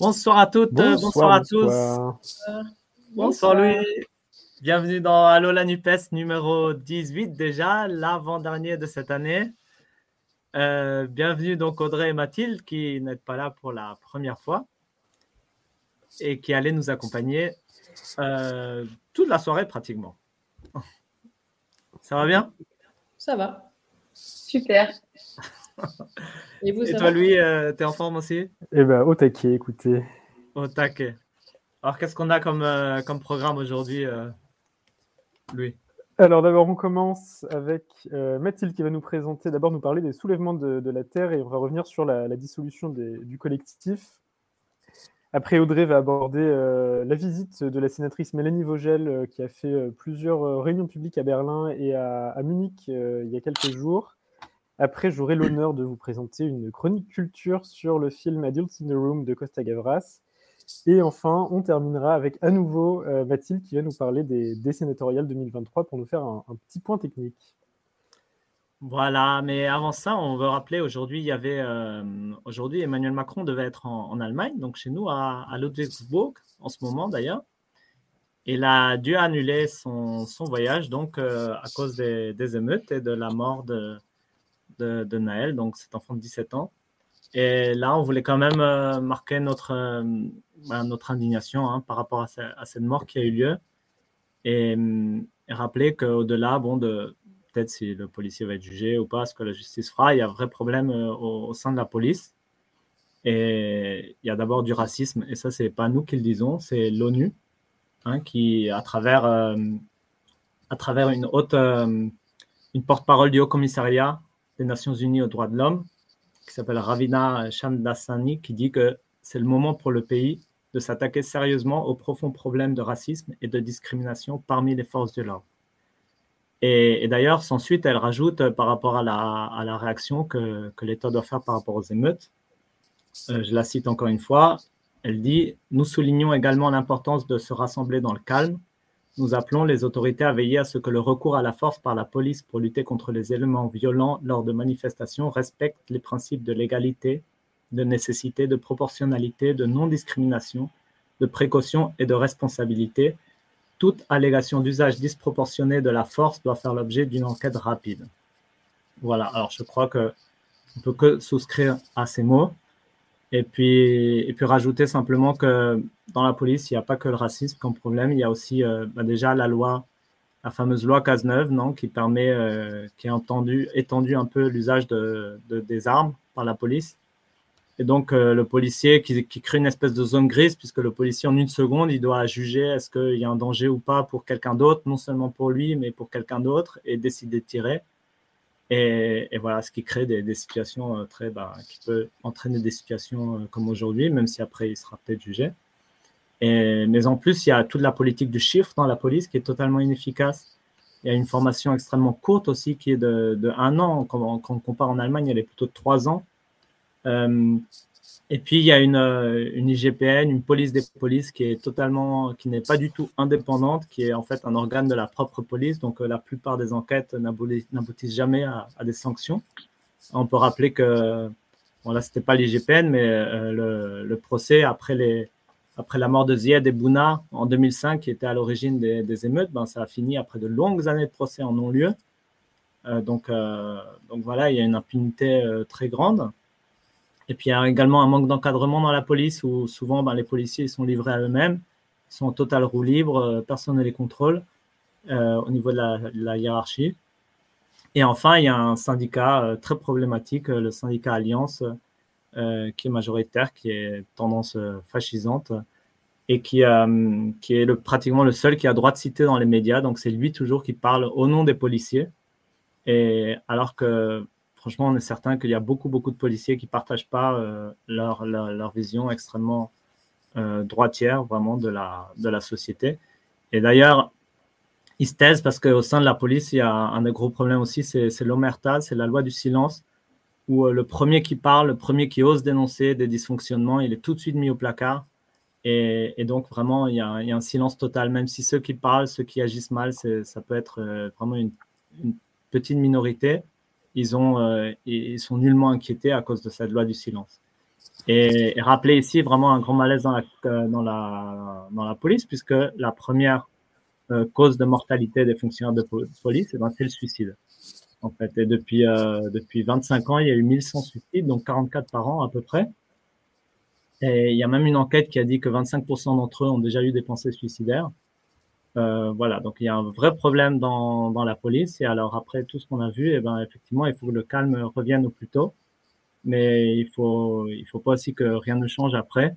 Bonsoir à toutes, bonsoir, à tous. Bonsoir, Louis. Bienvenue dans Allo la NUPES numéro 18 déjà, l'avant-dernier de cette année. Euh, bienvenue donc Audrey et Mathilde qui n'êtes pas là pour la première fois et qui allaient nous accompagner euh, toute la soirée pratiquement. Ça va bien? Ça va. Super. Et, vous, toi, Louis, euh, tu es en forme aussi? Eh bien, au taquet, écoutez. Au taquet. Alors, qu'est-ce qu'on a comme, euh, comme programme aujourd'hui, euh, Louis? Alors, d'abord, on commence avec Mathilde qui va nous présenter, d'abord nous parler des soulèvements de, la Terre et on va revenir sur la, dissolution du collectif. Après, Audrey va aborder la visite de la sénatrice Mélanie Vogel qui a fait plusieurs réunions publiques à Berlin et à Munich il y a quelques jours. Après, j'aurai l'honneur de vous présenter une chronique culture sur le film Adults in the Room de Costa Gavras. Et enfin, on terminera avec à nouveau euh, Mathilde qui va nous parler des, des sénatoriales 2023 pour nous faire un, petit point technique. Voilà, mais avant ça, on veut rappeler aujourd'hui, il y avait euh, aujourd'hui Emmanuel Macron devait être en, Allemagne, donc chez nous à, Ludwigsburg en ce moment d'ailleurs. Il a dû annuler son, son voyage donc euh, à cause des, émeutes et de la mort de, de, Naël, donc cet enfant de 17 ans. Et là, on voulait quand même euh, marquer notre, euh, bah, notre indignation hein, par rapport à, cette mort qui a eu lieu et, rappeler qu'au-delà, bon, peut-être si le policier va être jugé ou pas, ce que la justice fera, il y a un vrai problème euh, au, sein de la police. Et il y a d'abord du racisme, et ça, c'est pas nous qui le disons, c'est l'ONU hein, qui, à travers, à travers une une porte-parole du Haut Commissariat des Nations Unies aux droits de l'homme, qui s'appelle Ravina Shamdasani, qui dit que c'est le moment pour le pays de s'attaquer sérieusement aux profonds problèmes de racisme et de discrimination parmi les forces de l'ordre. Et, d'ailleurs, sans suite, elle rajoute euh, par rapport à la, réaction que, que l'État doit faire par rapport aux émeutes, euh, je la cite encore une fois, elle dit Nous soulignons également l'importance de se rassembler dans le calme nous appelons les autorités à veiller à ce que le recours à la force par la police pour lutter contre les éléments violents lors de manifestations respecte les principes de légalité, de nécessité, de proportionnalité, de non-discrimination, de précaution et de responsabilité. Toute allégation d'usage disproportionné de la force doit faire l'objet d'une enquête rapide. Voilà, alors je crois que on peut que souscrire à ces mots. Et puis, et puis rajouter simplement que dans la police, il n'y a pas que le racisme comme problème, il y a aussi euh, bah, déjà la loi, la fameuse loi Cazeneuve, non, qui permet, euh, qui a entendu, étendu un peu l'usage de, des armes par la police. Et donc, euh, le policier qui, qui, crée une espèce de zone grise, puisque le policier, en une seconde, il doit juger est-ce qu'il y a un danger ou pas pour quelqu'un d'autre, non seulement pour lui, mais pour quelqu'un d'autre, et décider de tirer. Et, voilà, ce qui crée des, situations euh, très, bah, qui peut entraîner des situations euh, comme aujourd'hui, même si après il sera peut-être jugé. Mais en plus, il y a toute la politique du chiffre dans la police qui est totalement inefficace. Il y a une formation extrêmement courte aussi qui est de, de un an. Quand, on compare en Allemagne, elle est plutôt de trois ans. Euh, et puis, il y a une, euh, IGPN, une police des polices qui est totalement, qui n'est pas du tout indépendante, qui est en fait un organe de la propre police. Donc, euh, la plupart des enquêtes n'aboutissent jamais à, des sanctions. On peut rappeler que, bon là, c'était pas l'IGPN, mais euh, le, procès après la mort de Zied et Bouna en 2005, qui était à l'origine des, émeutes, ben, ça a fini après de longues années de procès en non-lieu. donc voilà, il y a une impunité très grande. Et puis il y a également un manque d'encadrement dans la police où souvent ben, les policiers sont livrés à eux-mêmes, sont en total roue libre, euh, personne ne les contrôle euh, au niveau de la, hiérarchie. Et enfin, il y a un syndicat euh, très problématique, le syndicat Alliance, qui est majoritaire, qui est tendance fascisante et qui, est pratiquement le seul qui a droit de citer dans les médias. Donc c'est lui toujours qui parle au nom des policiers. Et alors que franchement, on est certain qu'il y a beaucoup, beaucoup de policiers qui ne partagent pas euh, leur, leur, vision extrêmement euh, droitière, vraiment, de la, de la société. Et d'ailleurs, ils se taisent parce qu'au sein de la police, il y a un des gros problèmes aussi, c'est l'omerta, c'est la loi du silence, où euh, le premier qui parle, le premier qui ose dénoncer des dysfonctionnements, il est tout de suite mis au placard. Et, donc, vraiment, il y, a, un silence total, même si ceux qui parlent, ceux qui agissent mal, ça peut être vraiment une petite minorité euh, ils sont nullement inquiétés à cause de cette loi du silence. Et, rappeler ici vraiment un grand malaise dans la, la police, puisque la première cause de mortalité des fonctionnaires de police, c'est le suicide. En fait, depuis, depuis 25 ans, il y a eu 1100 suicides, donc 44 par an à peu près. Et il y a même une enquête qui a dit que 25% d'entre eux ont déjà eu des pensées suicidaires. Euh, voilà, donc il y a un vrai problème dans, dans la police. Et alors après tout ce qu'on a vu, eh ben effectivement, il faut que le calme revienne au plus tôt. Mais il faut, il faut pas aussi que rien ne change après,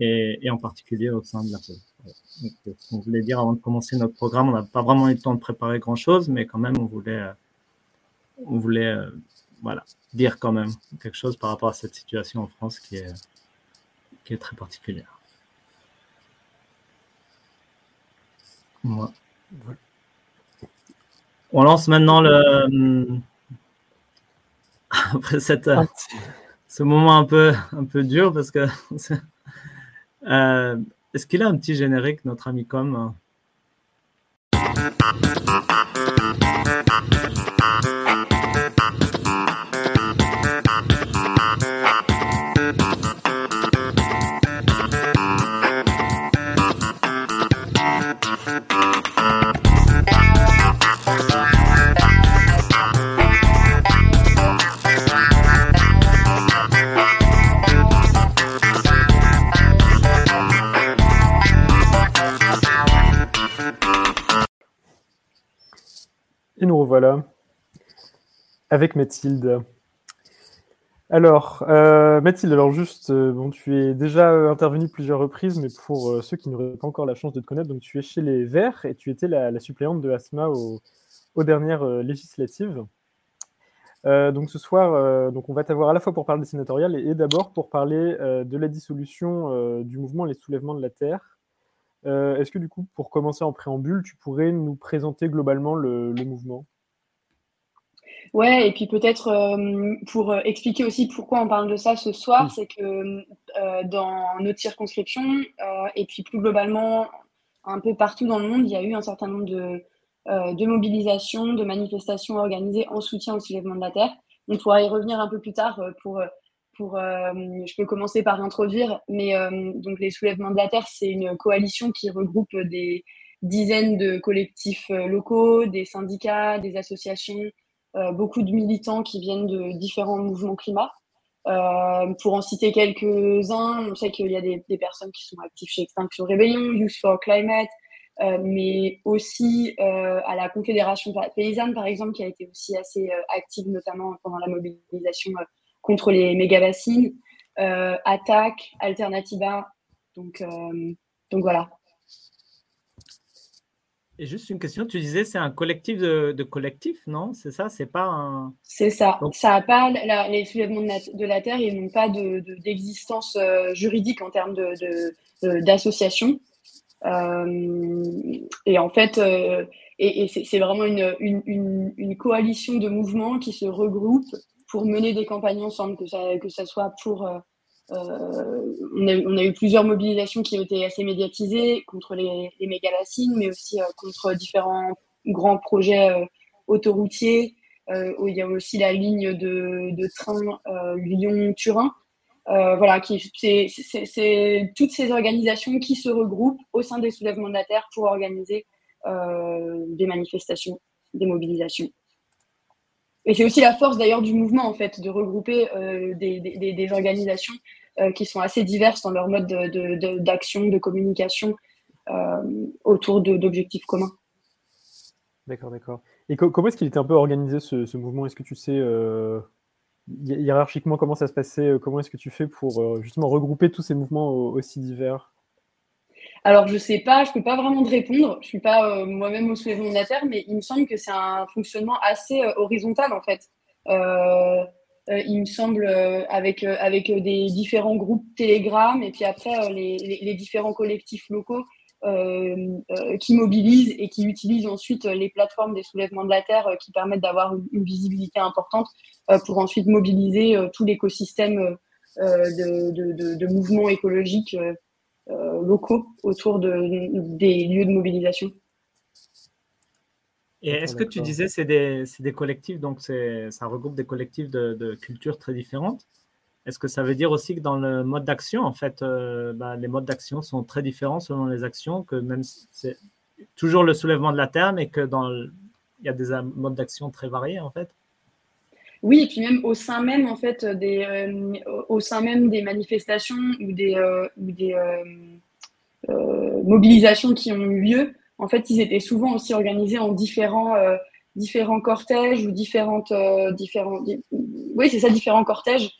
et, et en particulier au sein de la police. Donc, euh, on voulait dire avant de commencer notre programme, on n'a pas vraiment eu le temps de préparer grand chose, mais quand même, on voulait, euh, on voulait, euh, voilà, dire quand même quelque chose par rapport à cette situation en France qui est qui est très particulière. On lance maintenant le. Après cette, ce moment un peu, un peu dur, parce que. Euh, est-ce qu'il a un petit générique, notre ami Com nous revoilà avec Mathilde. Alors, euh, Mathilde, alors juste, euh, bon, tu es déjà euh, intervenue plusieurs reprises, mais pour ceux qui n'auraient pas encore la chance de te connaître, donc tu es chez les Verts et tu étais la, suppléante de Asma aux, dernières législatives. donc ce soir, donc on va t'avoir à la fois pour parler des sénatoriales et, d'abord pour parler de la dissolution du mouvement Les Soulèvements de la Terre. Est-ce que du coup, pour commencer en préambule, tu pourrais nous présenter globalement le, mouvement? Ouais, et puis peut-être euh, pour euh, expliquer aussi pourquoi on parle de ça ce soir, c'est que euh, dans notre circonscription, et puis plus globalement un peu partout dans le monde, il y a eu un certain nombre de, de mobilisations, de manifestations organisées en soutien au soulèvement de la Terre. On pourra y revenir un peu plus tard pour euh, je peux commencer par introduire, mais euh, donc les soulèvements de la terre, c'est une coalition qui regroupe des dizaines de collectifs euh, locaux, des syndicats, des associations, beaucoup de militants qui viennent de différents mouvements climat. pour en citer quelques-uns, on sait qu'il y a des, personnes qui sont actives chez Extinction Rebellion, Youth for Climate, mais aussi à la Confédération paysanne, par exemple, qui a été aussi assez active, notamment pendant la mobilisation contre les méga bassines, euh, Attaque, Alternativa. Donc, euh, donc voilà. Et juste une question, tu disais c'est un collectif de, collectifs, non? C'est ça C'est pas un. C'est ça. Ça a pas les soulèvements de, la terre, ils n'ont pas d'existence de, euh, juridique en termes d'association. et en fait, et, c'est vraiment une, une, une, coalition de mouvements qui se regroupent pour mener des campagnes ensemble, que ça, que ça soit pour... Euh, euh, on, a, eu plusieurs mobilisations qui ont été assez médiatisées contre les, les mégalacines, mais aussi euh, contre différents grands projets autoroutiers. où il y a aussi la ligne de, de train Lyon-Turin. voilà, c'est toutes ces organisations qui se regroupent au sein des soulèvements de la Terre pour organiser des manifestations, des mobilisations. Et c'est aussi la force d'ailleurs du mouvement, en fait, de regrouper euh, des, des, organisations euh, qui sont assez diverses dans leur mode d'action, de, de, communication euh, autour d'objectifs communs. D'accord, d'accord. Et comment est-ce qu'il était un peu organisé ce mouvement? Est-ce que tu sais hiérarchiquement comment ça se passait? Comment est-ce que tu fais pour justement regrouper tous ces mouvements aussi divers? Alors, je sais pas, je peux pas vraiment te répondre. Je suis pas euh, moi-même au soulèvement de la Terre, mais il me semble que c'est un fonctionnement assez euh, horizontal, en fait. Euh, il me semble avec, des différents groupes Telegram et puis après les, différents collectifs locaux qui mobilisent et qui utilisent ensuite les plateformes des soulèvements de la Terre qui permettent d'avoir une, visibilité importante pour ensuite mobiliser tout l'écosystème de, de, mouvements écologiques locaux autour de, des lieux de mobilisation. Et est-ce que tu disais c'est des, des, collectifs, donc ça regroupe des collectifs de, cultures très différentes. Est-ce que ça veut dire aussi que dans le mode d'action, en fait, bah, les modes d'action sont très différents selon les actions, que même c'est toujours le soulèvement de la terre, mais que dans il y a des modes d'action très variés, en fait? Oui, et puis même au sein même en fait des euh, au sein même des manifestations ou des euh, ou des euh, mobilisations qui ont eu lieu, en fait, ils étaient souvent aussi organisés en différents différents cortèges ou différentes différents oui c'est ça différents cortèges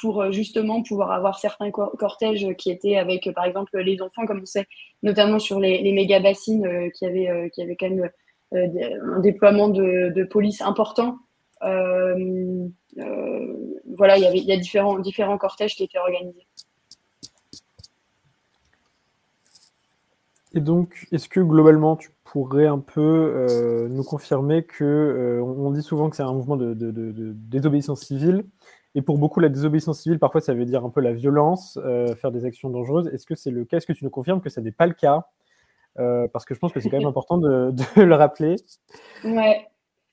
pour justement pouvoir avoir certains cortèges qui étaient avec par exemple les enfants comme on sait notamment sur les, les méga bassines qui avaient qui avaient quand même un déploiement de, de police important. euh, euh, voilà, il y, avait, il y a différents, différents cortèges qui étaient organisés. Et donc, est-ce que globalement, tu pourrais un peu euh, nous confirmer que on dit souvent que c'est un mouvement de, désobéissance civile, et pour beaucoup, la désobéissance civile, parfois, ça veut dire un peu la violence, faire des actions dangereuses. Est-ce que c'est le cas? Est-ce que tu nous confirmes que ça n'est pas le cas? Parce que je pense que c'est quand même important de, le rappeler. Ouais.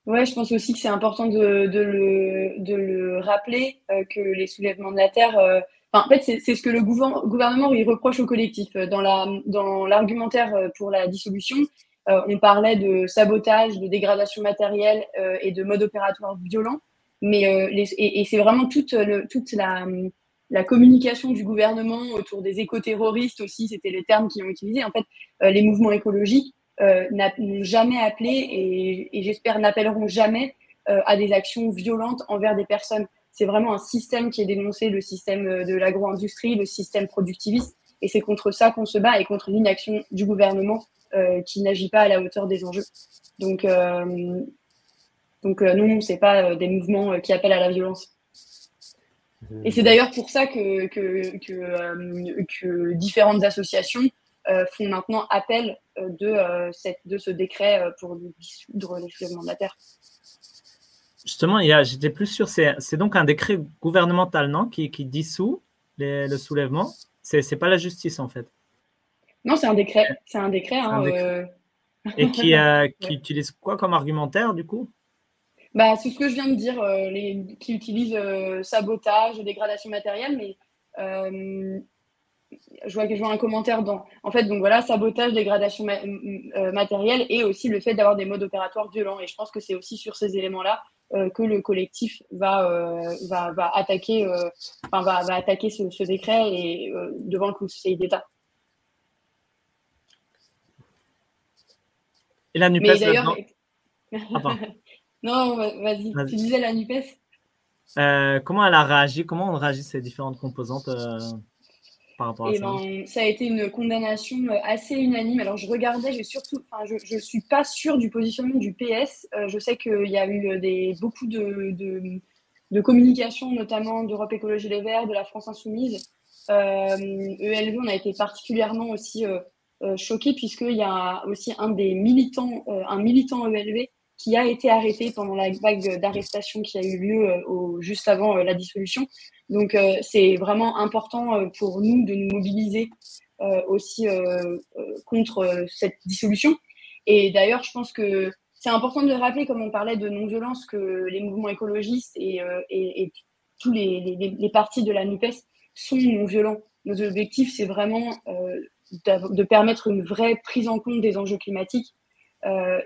Ouais, je pense aussi que c'est important de, de, le, de le rappeler euh, que les soulèvements de la terre. Euh, en fait, c'est ce que le gouvernement il reproche au collectif. Dans la dans l'argumentaire euh, pour la dissolution, on parlait de sabotage, de dégradation matérielle et de mode opératoire violent. Mais les, et, et c'est vraiment toute le, toute la la communication du gouvernement autour des éco-terroristes aussi, c'était les termes qu'ils ont utilisés. En fait, les mouvements écologiques euh, n'ont jamais appelé et, j'espère n'appelleront jamais euh, à des actions violentes envers des personnes. C'est vraiment un système qui est dénoncé, le système euh, de l'agro-industrie, le système productiviste, et c'est contre ça qu'on se bat et contre l'inaction du gouvernement qui n'agit pas à la hauteur des enjeux. Donc, donc euh, non, c'est pas des mouvements qui appellent à la violence. Et c'est d'ailleurs pour ça que, que, différentes associations font maintenant appel de, euh, cette, de ce décret pour dissoudre les soulèvements de la terre. Justement, j'étais plus sûr, c'est donc un décret gouvernemental, non, qui, qui dissout les, le soulèvement? C'est pas la justice, en fait. Non, c'est un décret. C'est un décret. Hein, Et qui, qui utilise quoi comme argumentaire, du coup? Bah, C'est ce que je viens de dire, les, qui utilise sabotage, dégradation matérielle, mais je vois que je vois un commentaire dans. En fait, donc voilà, sabotage, dégradation euh, matérielle et aussi le fait d'avoir des modes opératoires violents. Et je pense que c'est aussi sur ces éléments-là euh, que le collectif va, euh, va, va, attaquer, enfin, va, va, attaquer ce, ce décret et, devant le Conseil d'État. Et la NUPES d'ailleurs. non, vas-y. tu disais la NUPES? Comment elle a réagi Comment on réagit ces différentes composantes et ben, ça a été une condamnation euh, assez unanime. Alors, je regardais, j'ai surtout, enfin, je ne suis pas sûre du positionnement du PS. Euh, je sais qu'il y a eu euh, des, beaucoup de, de, de communication, notamment d'Europe Écologie Les Verts, de la France Insoumise. Euh, ELV, on a été particulièrement aussi euh, choqués, puisqu'il y a aussi un des militants, un militant ELV qui a été arrêté pendant la vague d'arrestation qui a eu lieu au, juste avant la dissolution. Donc, euh, c'est vraiment important euh, pour nous de nous mobiliser euh, aussi contre cette dissolution. Et d'ailleurs, je pense que c'est important de rappeler, comme on parlait de non-violence, que les mouvements écologistes et, tous les, partis de la NUPES sont non-violents. Nos objectifs, c'est vraiment de permettre une vraie prise en compte des enjeux climatiques.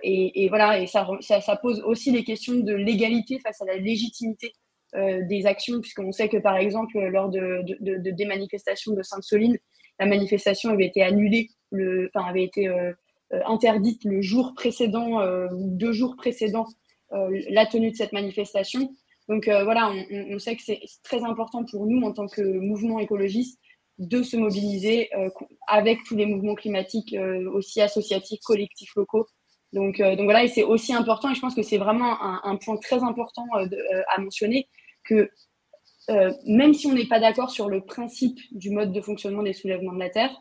Et, voilà, et ça, ça, pose aussi les questions de l'égalité face à la légitimité des actions, puisqu'on sait que par exemple, lors de, de, de, des manifestations de Sainte-Soline, la manifestation avait été annulée, le, enfin, avait été euh, euh, interdite le jour précédent, deux jours précédents la tenue de cette manifestation. Donc voilà, on, sait que c'est très important pour nous en tant que mouvement écologiste de se mobiliser avec tous les mouvements climatiques aussi associatifs, collectifs locaux. Donc, donc voilà, et c'est aussi important, et je pense que c'est vraiment un, point très important de, à mentionner, que euh, même si on n'est pas d'accord sur le principe du mode de fonctionnement des soulèvements de la Terre,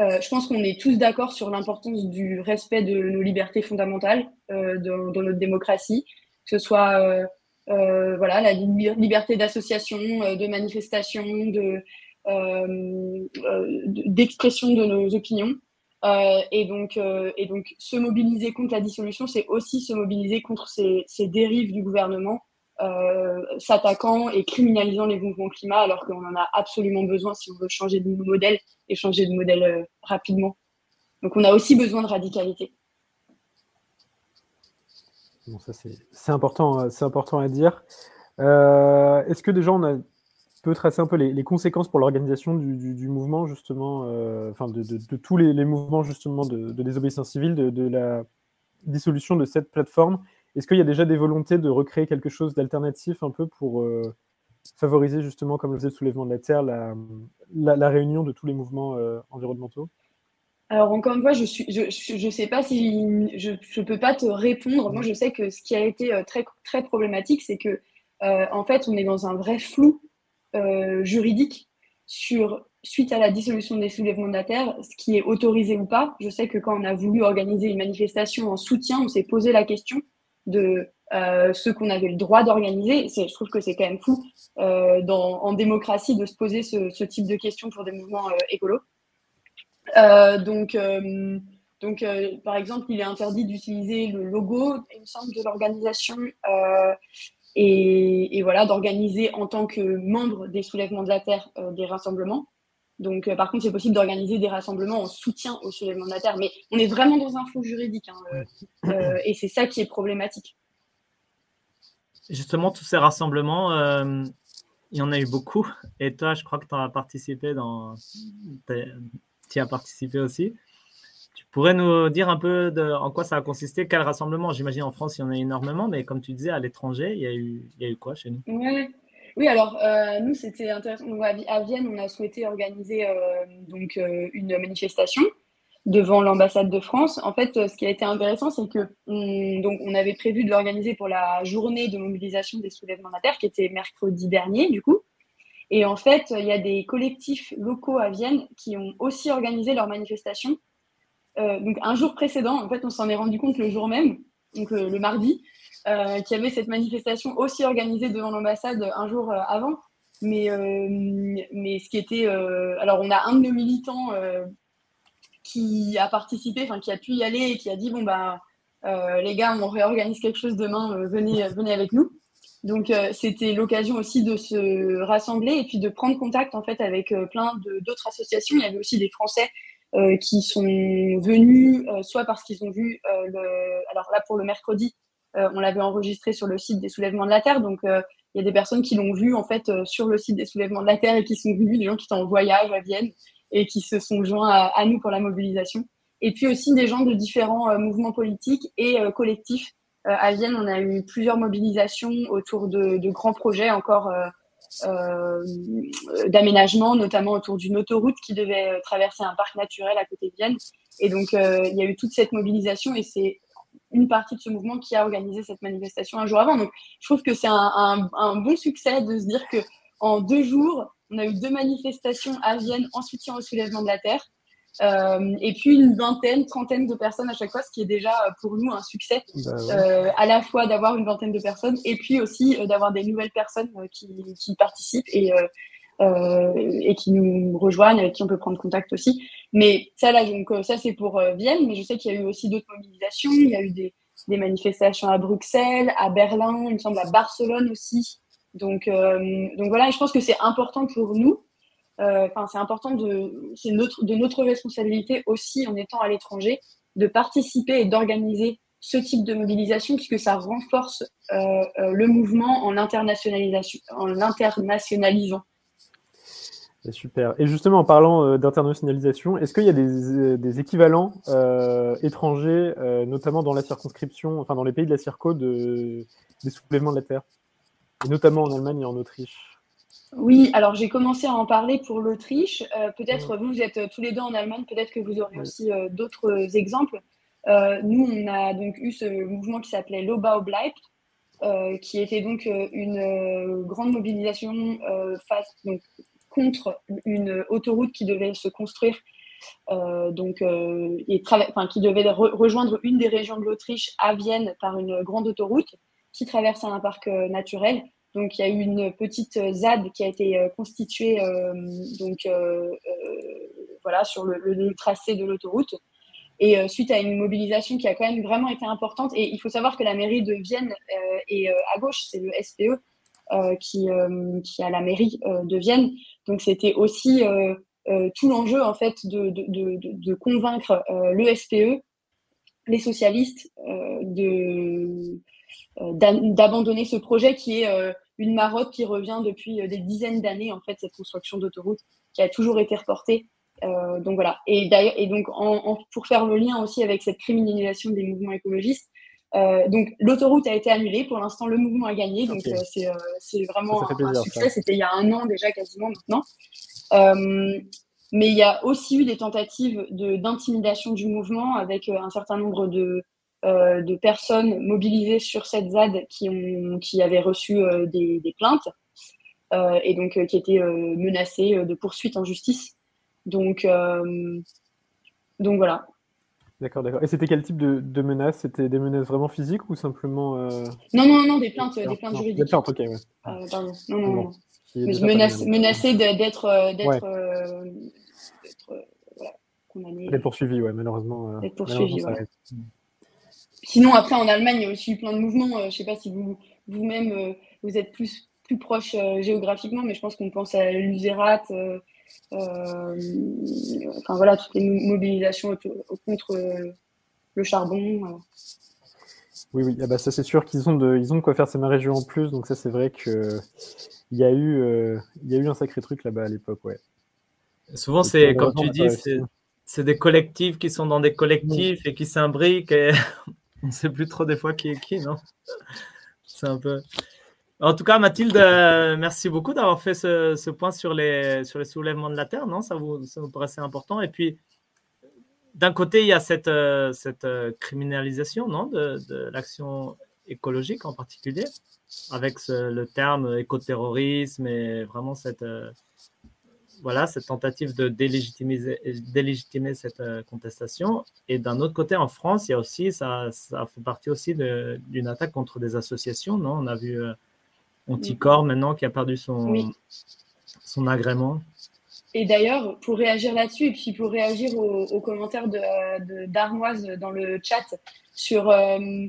euh, je pense qu'on est tous d'accord sur l'importance du respect de nos libertés fondamentales euh, dans, notre démocratie, que ce soit euh, voilà, la liberté d'association, de manifestation, de, d'expression de nos opinions. Et, donc, et donc, se mobiliser contre la dissolution, c'est aussi se mobiliser contre ces, dérives du gouvernement s'attaquant et criminalisant les mouvements climat alors qu'on en a absolument besoin si on veut changer de modèle et changer de modèle rapidement. Donc on a aussi besoin de radicalité. Bon, ça c'est important, c'est important à dire. Est-ce que déjà on a peut tracer un peu les, conséquences pour l'organisation du, mouvement, justement, euh, enfin de, tous les, mouvements, justement, de, désobéissance civile, de, la dissolution de cette plateforme. Est-ce qu'il y a déjà des volontés de recréer quelque chose d'alternatif un peu pour euh, favoriser, justement, comme le faisait le soulèvement de la Terre, la, réunion de tous les mouvements euh, environnementaux? Alors encore une fois, je je sais pas si je, je peux pas te répondre. Moi, je sais que ce qui a été très très problématique, c'est que en fait, on est dans un vrai flou euh, juridique sur suite à la dissolution des soulèvements de la terre, ce qui est autorisé ou pas. Je sais que quand on a voulu organiser une manifestation en soutien, on s'est posé la question de euh, ce qu'on avait le droit d'organiser. Je trouve que c'est quand même fou euh, dans, en démocratie de se poser ce, type de questions pour des mouvements euh, écolos. Donc, donc par exemple, il est interdit d'utiliser le logo, il me de l'organisation et, voilà, d'organiser en tant que membre des soulèvements de la Terre euh, des rassemblements. Donc, euh, par contre, c'est possible d'organiser des rassemblements en soutien au soulèvement de la Terre, mais on est vraiment dans un flou juridique, hein, euh, et c'est ça qui est problématique. Justement, tous ces rassemblements, il y en a eu beaucoup, et toi, je crois que tu as participé dans, tu as participé aussi. Pourrais nous dire un peu en quoi ça a consisté, quel rassemblement? J'imagine en France, il y en a énormément, mais comme tu disais, à l'étranger, il, y a eu, il y a eu quoi chez nous? Oui, alors euh, nous, c'était intéressant. À Vienne, on a souhaité organiser euh, donc, euh, une manifestation devant l'ambassade de France. En fait, ce qui a été intéressant, c'est que on, donc, on avait prévu de l'organiser pour la journée de mobilisation des soulèvements de la Terre, qui était mercredi dernier, du coup. Et en fait, il y a des collectifs locaux à Vienne qui ont aussi organisé leur manifestation euh, donc un jour précédent, en fait, on s'en est rendu compte le jour même, donc euh, le mardi, euh, qu'il y avait cette manifestation aussi organisée devant l'ambassade un jour avant. Mais, mais ce qui était. alors, on a un de nos militants qui a participé, enfin, qui a pu y aller et qui a dit bon, bah, les gars, on réorganise quelque chose demain, venez, venez avec nous. Donc, c'était l'occasion aussi de se rassembler et puis de prendre contact en fait avec plein d'autres associations. Il y avait aussi des Français qui sont venus euh, soit parce qu'ils ont vu euh, le. Alors là, pour le mercredi, on l'avait enregistré sur le site des soulèvements de la Terre. Donc, il y a des personnes qui l'ont vu en fait sur le site des soulèvements de la Terre et qui sont venus, des gens qui étaient en voyage à Vienne et qui se sont joints à, nous pour la mobilisation. Et puis aussi des gens de différents mouvements politiques et collectifs. à Vienne, on a eu plusieurs mobilisations autour de, de grands projets encore euh, d'aménagement, notamment autour d'une autoroute qui devait euh, traverser un parc naturel à côté de Vienne. Et donc, euh, il y a eu toute cette mobilisation et c'est une partie de ce mouvement qui a organisé cette manifestation un jour avant. Donc, je trouve que c'est un, un, bon succès de se dire que en deux jours, on a eu deux manifestations à Vienne en soutien au soulèvement de la Terre. Euh, et puis une vingtaine, trentaine de personnes à chaque fois, ce qui est déjà euh, pour nous un succès, bah euh, à la fois d'avoir une vingtaine de personnes et puis aussi d'avoir des nouvelles personnes qui, qui, participent et, et qui nous rejoignent, avec qui on peut prendre contact aussi. Mais ça, là, donc, ça c'est pour Vienne, mais je sais qu'il y a eu aussi d'autres mobilisations. Il y a eu des, des, manifestations à Bruxelles, à Berlin, il me semble à Barcelone aussi. Donc, donc voilà, je pense que c'est important pour nous euh, enfin, c'est important de, c'est notre, de notre responsabilité aussi en étant à l'étranger de participer et d'organiser ce type de mobilisation puisque ça renforce euh, euh, le mouvement en internationalisation, en l'internationalisant. Super. Et justement, en parlant d'internationalisation, est-ce qu'il y a des, des équivalents étrangers, notamment dans la circonscription, enfin dans les pays de la Circo, de, des soulèvements de la Terre, et notamment en Allemagne et en Autriche oui, alors j'ai commencé à en parler pour l'Autriche. Euh, peut-être vous, vous êtes euh, tous les deux en Allemagne, peut-être que vous aurez aussi euh, d'autres exemples. nous, on a donc eu ce mouvement qui s'appelait Lobau bleibt, qui était donc une grande mobilisation face, donc, contre une autoroute qui devait se construire, donc, et qui devait rejoindre une des régions de l'Autriche à Vienne par une grande autoroute qui traverse un parc naturel donc il y a eu une petite euh, ZAD qui a été euh, constituée euh, donc voilà sur le, tracé de l'autoroute. Et suite à une mobilisation qui a quand même vraiment été importante, et il faut savoir que la mairie de Vienne est à gauche, c'est le SPE qui, qui a la mairie de Vienne. Donc c'était aussi tout l'enjeu en fait de, de, de, de convaincre le SPE, les socialistes, d'abandonner ce projet qui est une marotte qui revient depuis des dizaines d'années, en fait, cette construction d'autoroute qui a toujours été reportée. Euh, donc voilà. Et, et donc, en, pour faire le lien aussi avec cette criminalisation des mouvements écologistes, euh, donc l'autoroute a été annulée. Pour l'instant, le mouvement a gagné. Donc euh, c'est vraiment un, succès. C'était il y a un an déjà quasiment maintenant. mais il y a aussi eu des tentatives d'intimidation du mouvement avec un certain nombre de, de personnes mobilisées sur cette ZAD qui, ont, qui avaient reçu des, des, plaintes et donc qui étaient menacées de poursuites en justice. Donc, euh, donc voilà. D'accord, d'accord. Et c'était quel type de, de menaces? C'était des menaces vraiment physiques ou simplement euh, Non, non, non, des plaintes, des plaintes juridiques. Des plaintes, ok, ouais. Euh, pardon. Non, non, non. Menace, menacé d'être d'être voilà, condamné. D'être poursuivi, ouais, malheureusement. D'être poursuivi, ouais. Sinon, après, en Allemagne, il y a aussi eu plein de mouvements. je ne sais pas si vous vous-même vous êtes plus plus proche géographiquement, mais je pense qu'on pense à l'Userat, euh, enfin voilà, toutes les mobilisations contre euh, le charbon. Euh. Oui, oui, ah bah ça c'est sûr qu'ils ont, de, ils ont de quoi faire ces région en plus, donc ça c'est vrai qu'il y, a eu, il y a eu un sacré truc là-bas à l'époque, ouais. Souvent, c'est comme tu dis, c'est des collectifs qui sont dans des collectifs et qui s'imbriquent et on ne sait plus trop des fois qui est qui, non? C'est un peu. En tout cas, Mathilde, euh, merci beaucoup d'avoir fait ce, point sur les, soulèvements de la Terre. Non, ça vous, paraissait important. Et puis, d'un côté, il y a cette, euh, euh, criminalisation non, de, l'action écologique en particulier, avec le terme écoterrorisme et vraiment cette, voilà, cette tentative de délégitimiser, délégitimer cette contestation. Et d'un autre côté, en France, il y a aussi, ça, ça fait partie aussi d'une attaque contre des associations. Non? On a vu Anticor maintenant qui a perdu son, son agrément. Et d'ailleurs, pour réagir là-dessus, et puis pour réagir aux, commentaires d'Armoise de, dans le chat sur, euh,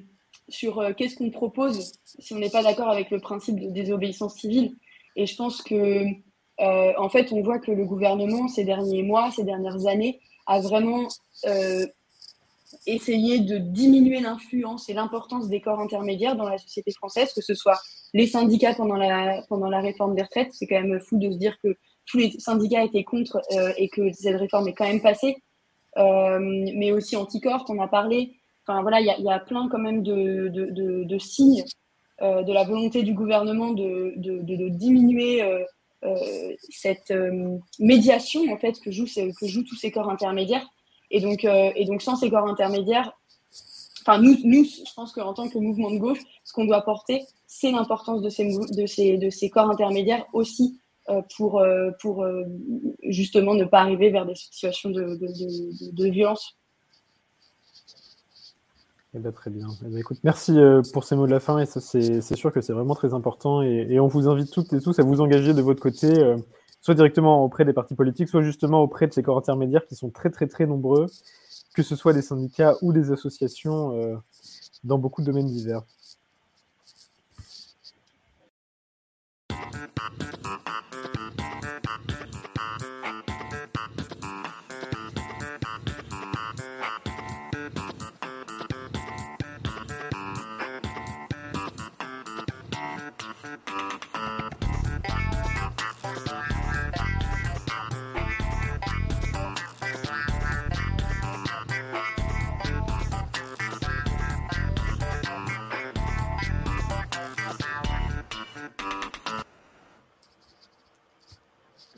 sur euh, qu'est-ce qu'on propose si on n'est pas d'accord avec le principe de désobéissance civile. Et je pense que, euh, en fait, on voit que le gouvernement, ces derniers mois, ces dernières années, a vraiment essayé de diminuer l'influence et l'importance des corps intermédiaires dans la société française, que ce soit les syndicats pendant la, pendant la réforme des retraites. C'est quand même fou de se dire que tous les syndicats étaient contre euh, et que cette réforme est quand même passée. Euh, mais aussi Anticorps, on a parlé. Enfin voilà, il y, a, plein quand même de, de, de, de signes euh, de la volonté du gouvernement de diminuer cette médiation en fait que jouent, que jouent tous ces corps intermédiaires. Et donc, et donc sans ces corps intermédiaires, enfin nous, nous, je pense qu'en tant que mouvement de gauche, ce qu'on doit porter, c'est l'importance de ces, de, ces, de ces corps intermédiaires aussi euh, pour, euh, pour euh, justement ne pas arriver vers des situations de violence. Eh ben, très bien. Eh ben, merci pour ces mots de la fin. Et c'est sûr que c'est vraiment très important. Et, on vous invite toutes et tous à vous engager de votre côté, soit directement auprès des partis politiques, soit justement auprès de ces corps intermédiaires qui sont très, très, très nombreux, que ce soit des syndicats ou des associations dans beaucoup de domaines divers.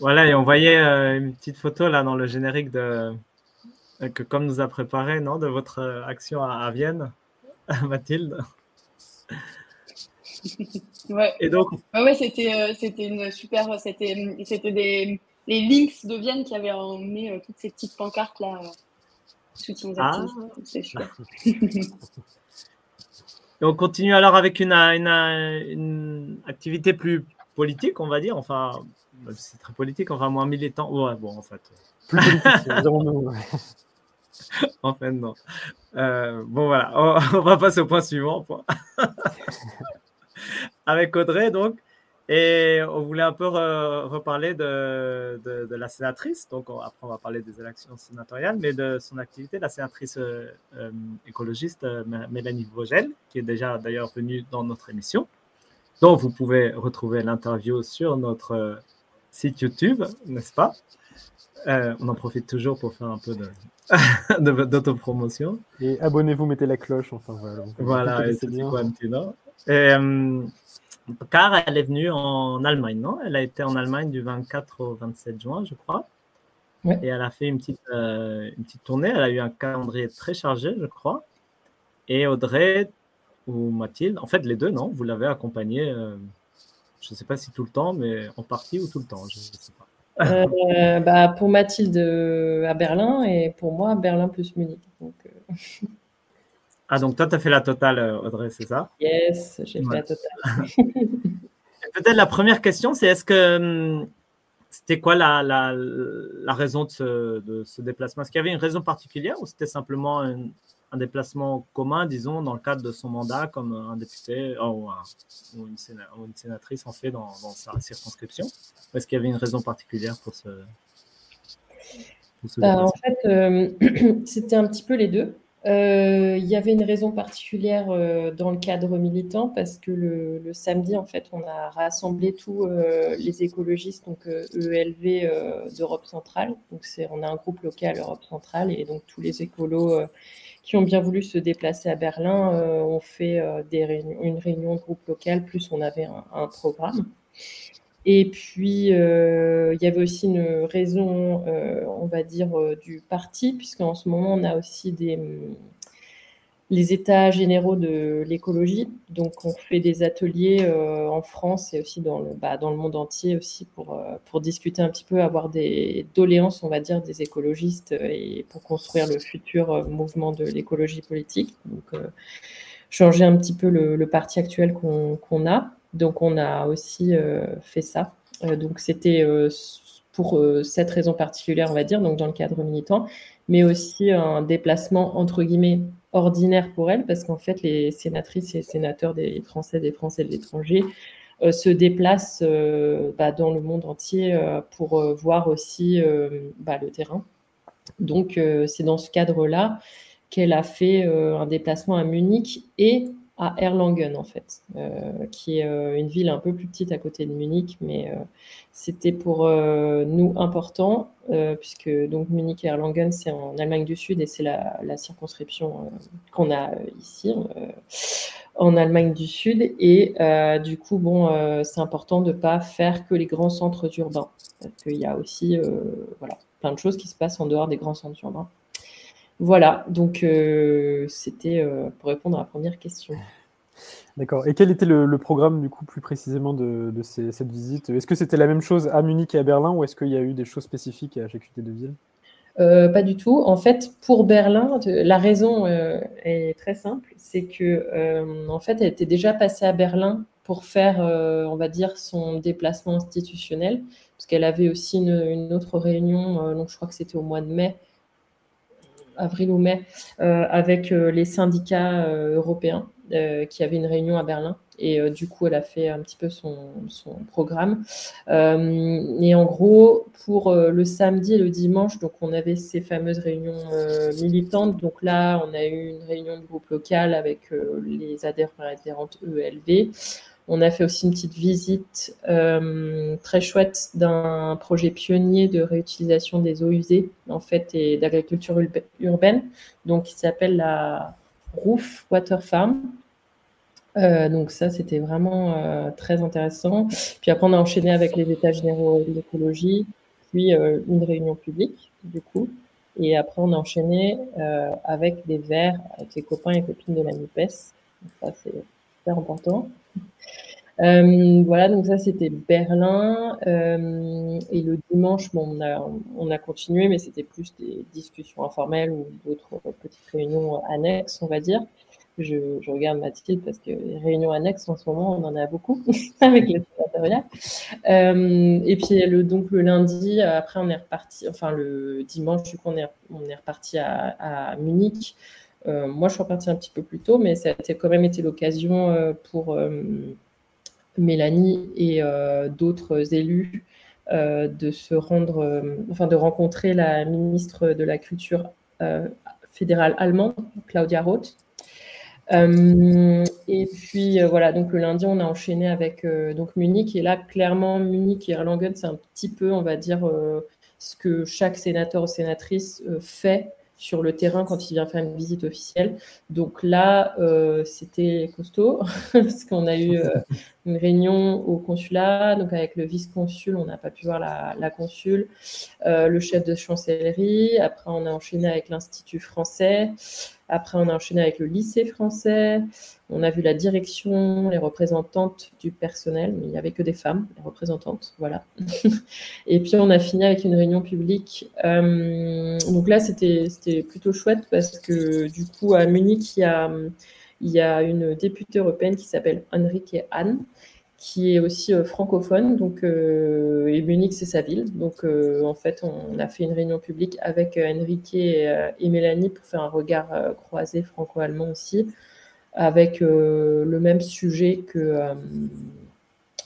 Voilà, et on voyait euh, une petite photo là dans le générique de euh, que comme nous a préparé, non, de votre euh, action à, Vienne, Mathilde. ouais. Et donc. Ouais, c'était c'était une super, c'était c'était des les links de Vienne qui avaient emmené toutes ces petites pancartes là, soutien ah. C'est super. Et on continue alors avec une, une, une activité plus politique, on va dire, enfin c'est très politique, enfin moins militant. Ouais, bon, en fait. Plus politique, en fait, non. Euh, bon, voilà, on, va passer au point suivant. Avec Audrey, donc, et on voulait un peu reparler de, de, la sénatrice. Donc, après, on va parler des élections sénatoriales, mais de son activité, la sénatrice euh, euh, écologiste Mélanie Vogel, qui est déjà d'ailleurs venue dans notre émission. Donc, vous pouvez retrouver l'interview sur notre site YouTube, n'est-ce pas? On en profite toujours pour faire un peu de, d'autopromotion. Et abonnez-vous, mettez la cloche, enfin voilà. Voilà, c'est quoi un petit nom. Euh, car elle est venue en Allemagne, non? Elle a été en Allemagne du 24 au 27 juin, je crois. Et elle a fait une petite, euh, une petite tournée. Elle a eu un calendrier très chargé, je crois. Et Audrey ou Mathilde, en fait les deux, non? Vous l'avez accompagnée, euh, je ne sais pas si tout le temps, mais en partie ou tout le temps, je ne sais pas. Euh, bah, pour Mathilde euh, à Berlin et pour moi Berlin plus Munich. Donc, euh. Ah, donc toi, tu as fait la totale, Audrey, c'est ça? Yes, j'ai fait la totale. Peut-être la première question, c'est est-ce que c'était quoi la, la, la, raison de ce, de ce déplacement? Est-ce qu'il y avait une raison particulière ou c'était simplement une, un déplacement commun, disons, dans le cadre de son mandat comme un député euh, ou, une, sénatrice en fait dans, sa circonscription Est-ce qu'il y avait une raison particulière pour ce, bah, En fait, euh, c'était un petit peu les deux. Euh, il y avait une raison particulière dans le cadre militant parce que le, samedi, en fait, on a rassemblé tous les écologistes, donc ELV e d'Europe centrale. Donc, on a un groupe local Europe centrale et donc tous les écolos qui ont bien voulu se déplacer à Berlin euh, ont fait euh, une réunion de groupe local, plus on avait un, programme. Et puis, euh, il y avait aussi une raison, on va dire, du parti, puisqu'en ce moment, on a aussi des, les états généraux de l'écologie. Donc, on fait des ateliers euh, en France et aussi dans le, bah, dans le monde entier aussi pour, euh, discuter un petit peu, avoir des doléances, on va dire, des écologistes et pour construire le futur euh, mouvement de l'écologie politique. Donc, changer un petit peu le, parti actuel qu'on a. Donc, on a aussi fait ça. donc, c'était pour cette raison particulière, on va dire, donc dans le cadre militant, mais aussi un déplacement entre guillemets ordinaire pour elle, parce qu'en fait, les sénatrices et sénateurs des Français, des Français de l'étranger euh, se déplacent euh, bah, dans le monde entier euh, pour voir aussi bah, le terrain. Donc, c'est dans ce cadre-là qu'elle a fait un déplacement à Munich et à Erlangen, en fait, qui est une ville un peu plus petite à côté de Munich, mais c'était pour euh, nous important, euh, puisque donc Munich et Erlangen, c'est en Allemagne du Sud et c'est la, circonscription euh, qu'on a ici, en Allemagne du Sud. Et du coup, bon, c'est important de ne pas faire que les grands centres urbains, parce qu'il y a aussi voilà, plein de choses qui se passent en dehors des grands centres urbains. Voilà, donc c'était pour répondre à la première question. D'accord. Et quel était le, programme, du coup, plus précisément de, cette visite? Est-ce que c'était la même chose à Munich et à Berlin ou est-ce qu'il y a eu des choses spécifiques à chacune des deux villes euh, pas du tout. En fait, pour Berlin, la raison euh, est très simple, c'est que euh, en fait, elle était déjà passée à Berlin pour faire, on va dire, son déplacement institutionnel, parce qu'elle avait aussi une, autre réunion, donc je crois que c'était au mois de mai, avril ou mai, avec les syndicats européens. Euh, qui avait une réunion à Berlin. Et euh, du coup, elle a fait un petit peu son, programme. Euh, et en gros, pour le samedi et le dimanche, donc on avait ces fameuses réunions militantes. Donc là, on a eu une réunion de groupe local avec les adhérents et adhérentes ELV. On a fait aussi une petite visite très chouette d'un projet pionnier de réutilisation des eaux usées, en fait, et d'agriculture urbaine, donc qui s'appelle la Roof Water Farm. Euh, donc ça, c'était vraiment euh, très intéressant. Puis après, on a enchaîné avec les états généraux de l'écologie, puis euh, une réunion publique, du coup. Et après, on a enchaîné avec des verres avec les copains et copines de la NUPES. ça, c'est super important. Voilà, donc ça, c'était Berlin. et le dimanche, bon, on, a, on a continué, mais c'était plus des discussions informelles ou d'autres petites réunions annexes, on va dire je, regarde Mathilde parce que les réunions annexes en ce moment, on en a beaucoup avec les. Euh, et puis le, donc le lundi, après on est reparti, enfin le dimanche, du coup on est, on est reparti à, Munich. Euh, moi je suis reparti un petit peu plus tôt, mais ça a quand même été l'occasion euh, pour Mélanie et d'autres élus de se rendre, enfin de rencontrer la ministre de la Culture fédérale allemande, Claudia Roth. Euh, et puis euh, voilà, donc le lundi, on a enchaîné avec euh, donc Munich. Et là, clairement, Munich et Erlangen, c'est un petit peu, on va dire, ce que chaque sénateur ou sénatrice fait sur le terrain quand il vient faire une visite officielle. Donc là, euh, c'était costaud, parce qu'on a eu euh, une réunion au consulat, donc avec le vice-consul, on n'a pas pu voir la, la consul, euh, le chef de chancellerie, après on a enchaîné avec l'Institut français, après on a enchaîné avec le lycée français, on a vu la direction, les représentantes du personnel, mais il n'y avait que des femmes, les représentantes, voilà. et puis on a fini avec une réunion publique. Euh, donc là, c'était plutôt chouette parce que du coup, à Munich, il y a, il y a une députée européenne qui s'appelle Henrike Anne, qui est aussi euh, francophone. Donc, euh, et Munich, c'est sa ville. Donc, en fait, on, a fait une réunion publique avec Henrike et, Mélanie pour faire un regard croisé franco-allemand aussi avec euh, le même sujet que euh,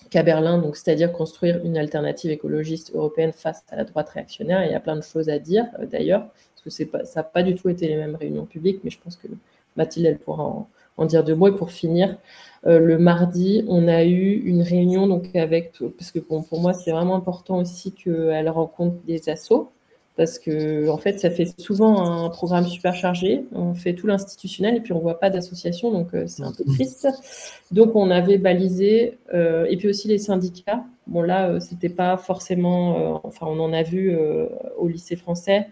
qu'à Berlin, donc c'est-à-dire construire une alternative écologiste européenne face à la droite réactionnaire. il y a plein de choses à dire euh, d'ailleurs, parce que ça n'a pas du tout été les mêmes réunions publiques, mais je pense que Mathilde, elle pourra en, dire deux mots. Et pour finir, le mardi, on a eu une réunion donc avec, parce que pour moi, c'est vraiment important aussi qu'elle rencontre des assos parce que en fait, ça fait souvent un programme super chargé. On fait tout l'institutionnel et puis on voit pas d'association, donc euh, c'est un peu triste. Donc on avait balisé euh, et puis aussi les syndicats. Bon là, euh, c'était pas forcément, enfin on en a vu au lycée français,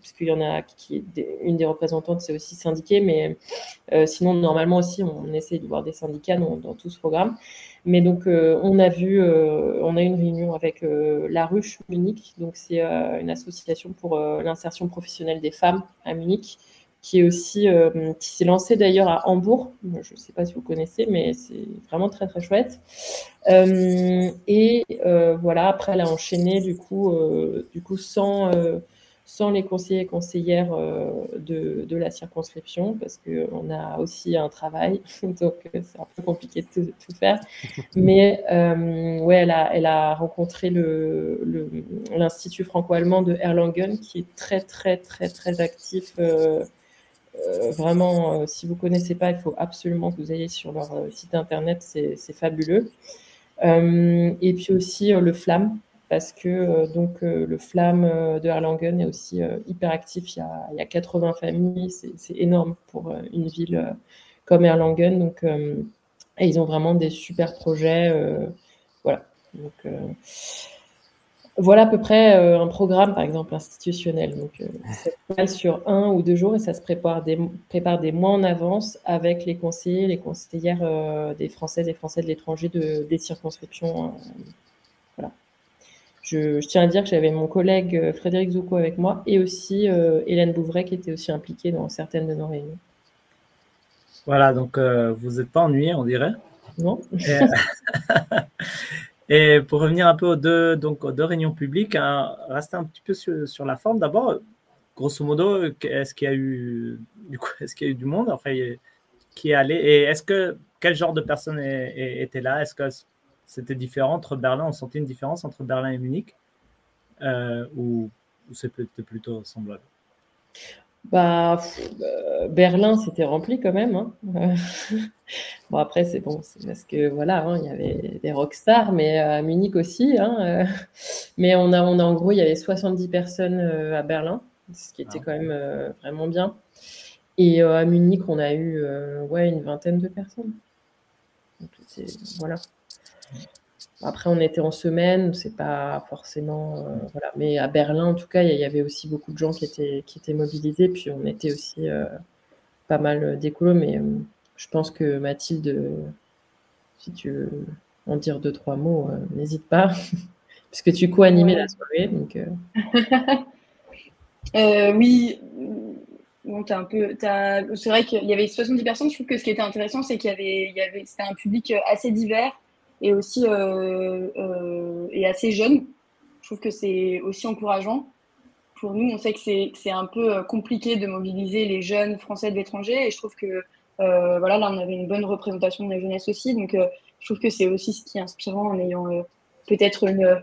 puisqu'il y en a qui une des représentantes, c'est aussi syndiquée, mais sinon normalement aussi on essaie de voir des syndicats dans, dans tout ce programme. Mais donc, euh, on a vu, euh, on a une réunion avec euh, La Ruche Munich. Donc, c'est une association pour l'insertion professionnelle des femmes à Munich, qui est aussi, qui s'est lancée d'ailleurs à Hambourg. Je ne sais pas si vous connaissez, mais c'est vraiment très, très chouette. et voilà, après, elle a enchaîné, du coup, du coup sans sans les conseillers et conseillères euh, de, la circonscription, parce qu'on a aussi un travail, donc euh, c'est un peu compliqué de tout, faire. Mais euh, ouais, elle a, elle a rencontré l'Institut le, franco-allemand de Erlangen, qui est très, très, très, très actif. vraiment, si vous ne connaissez pas, il faut absolument que vous ayez sur leur site internet, c'est fabuleux. et puis aussi le FLAM, parce que euh, donc euh, le Flamme euh, de Erlangen est aussi hyper actif. Il y, a, 80 familles, c'est énorme pour une ville comme Erlangen. Donc, ils ont vraiment des super projets. voilà. Donc, voilà à peu près un programme, par exemple, institutionnel. Donc, passe sur un ou deux jours et ça se prépare des, prépare des mois en avance avec les conseillers, les conseillères des Françaises et Français de l'étranger de, des circonscriptions je, tiens à dire que j'avais mon collègue euh, Frédéric Zouko avec moi et aussi euh, Hélène Bouvray qui était aussi impliquée dans certaines de nos réunions. Voilà, donc euh, vous n'êtes pas ennuyé, on dirait. Non. Et, pour revenir un peu aux deux, donc, aux deux réunions publiques, hein, rester un petit peu sur, la forme. D'abord, grosso modo, est-ce qu'il y a eu du coup, est-ce qu'il y a eu du monde, enfin, qui est allé? Et est-ce que quel genre de personnes étaient là? Est-ce que c'était différent entre Berlin, on sentait une différence entre Berlin et Munich euh, ou, c'était plutôt semblable? Bah, euh, Berlin, c'était rempli quand même. Hein. bon, après, c'est bon, c'est parce que voilà, hein, il y avait des rockstars, mais à Munich aussi. Hein, euh. mais on a, on a en gros, il y avait 70 personnes à Berlin, ce qui était ah. quand même vraiment bien. Et à Munich, on a eu ouais, une vingtaine de personnes. voilà. Après, on était en semaine, c'est pas forcément. Euh, voilà. Mais à Berlin, en tout cas, il y, avait aussi beaucoup de gens qui étaient, qui étaient mobilisés. Puis on était aussi euh, pas mal d'écolos. Mais euh, je pense que Mathilde, si tu veux en dire deux, trois mots, n'hésite pas. Puisque tu co-animais la soirée. Donc, oui, bon, un peu, c'est vrai qu'il y avait 70 personnes. Je trouve que ce qui était intéressant, c'est qu'il y avait, il y avait, c'était un public assez divers et aussi et assez jeune. Je trouve que c'est aussi encourageant. Pour nous, on sait que c'est un peu compliqué de mobiliser les jeunes français de l'étranger et je trouve que voilà, là, on avait une bonne représentation de la jeunesse aussi. Donc, je trouve que c'est aussi ce qui est inspirant en ayant peut-être une,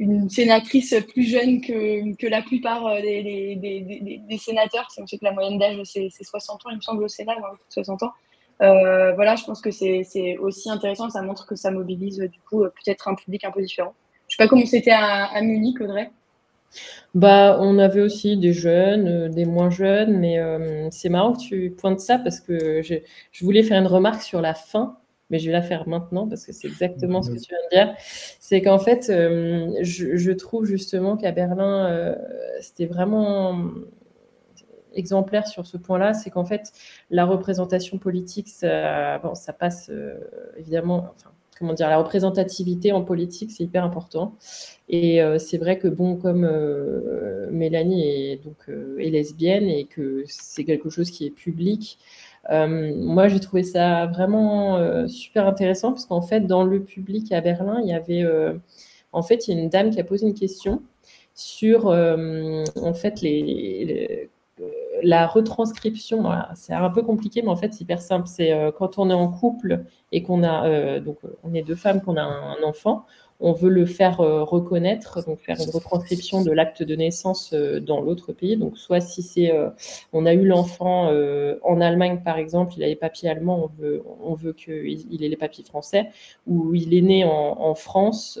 une sénatrice plus jeune que, que la plupart euh, des, des, sénateurs. On sait que la moyenne d'âge, c'est 60 ans, il me semble, au Sénat, 60 ans. Euh, voilà, je pense que c'est aussi intéressant. Ça montre que ça mobilise, du coup, peut-être un public un peu différent. Je sais pas comment c'était à, Munich, Audrey. Bah, on avait aussi des jeunes, euh, des moins jeunes, mais c'est marrant que tu pointes ça parce que je, je voulais faire une remarque sur la fin mais je vais la faire maintenant parce que c'est exactement ce que tu viens de dire. C'est qu'en fait, euh, je, trouve justement qu'à Berlin, euh, c'était vraiment exemplaire sur ce point-là, c'est qu'en fait, la représentation politique, ça, passe euh, évidemment, comment dire, la représentativité en politique, c'est hyper important. Et c'est vrai que, bon, comme Mélanie est, donc, lesbienne et que c'est quelque chose qui est public, euh, moi, j'ai trouvé ça vraiment euh, super intéressant parce qu'en fait, dans le public à Berlin, il y avait, euh, en fait, il y a une dame qui a posé une question sur, en fait, les, la retranscription. c'est un peu compliqué, mais en fait, c'est hyper simple. C'est quand on est en couple et qu'on a, donc, on est deux femmes, qu'on a un enfant, on veut le faire euh, reconnaître, donc faire une retranscription de l'acte de naissance euh, dans l'autre pays. Donc, soit si c'est, euh, on a eu l'enfant en Allemagne par exemple, il a les papiers allemands, on veut, on veut qu'il ait les papiers français, ou il est né en, France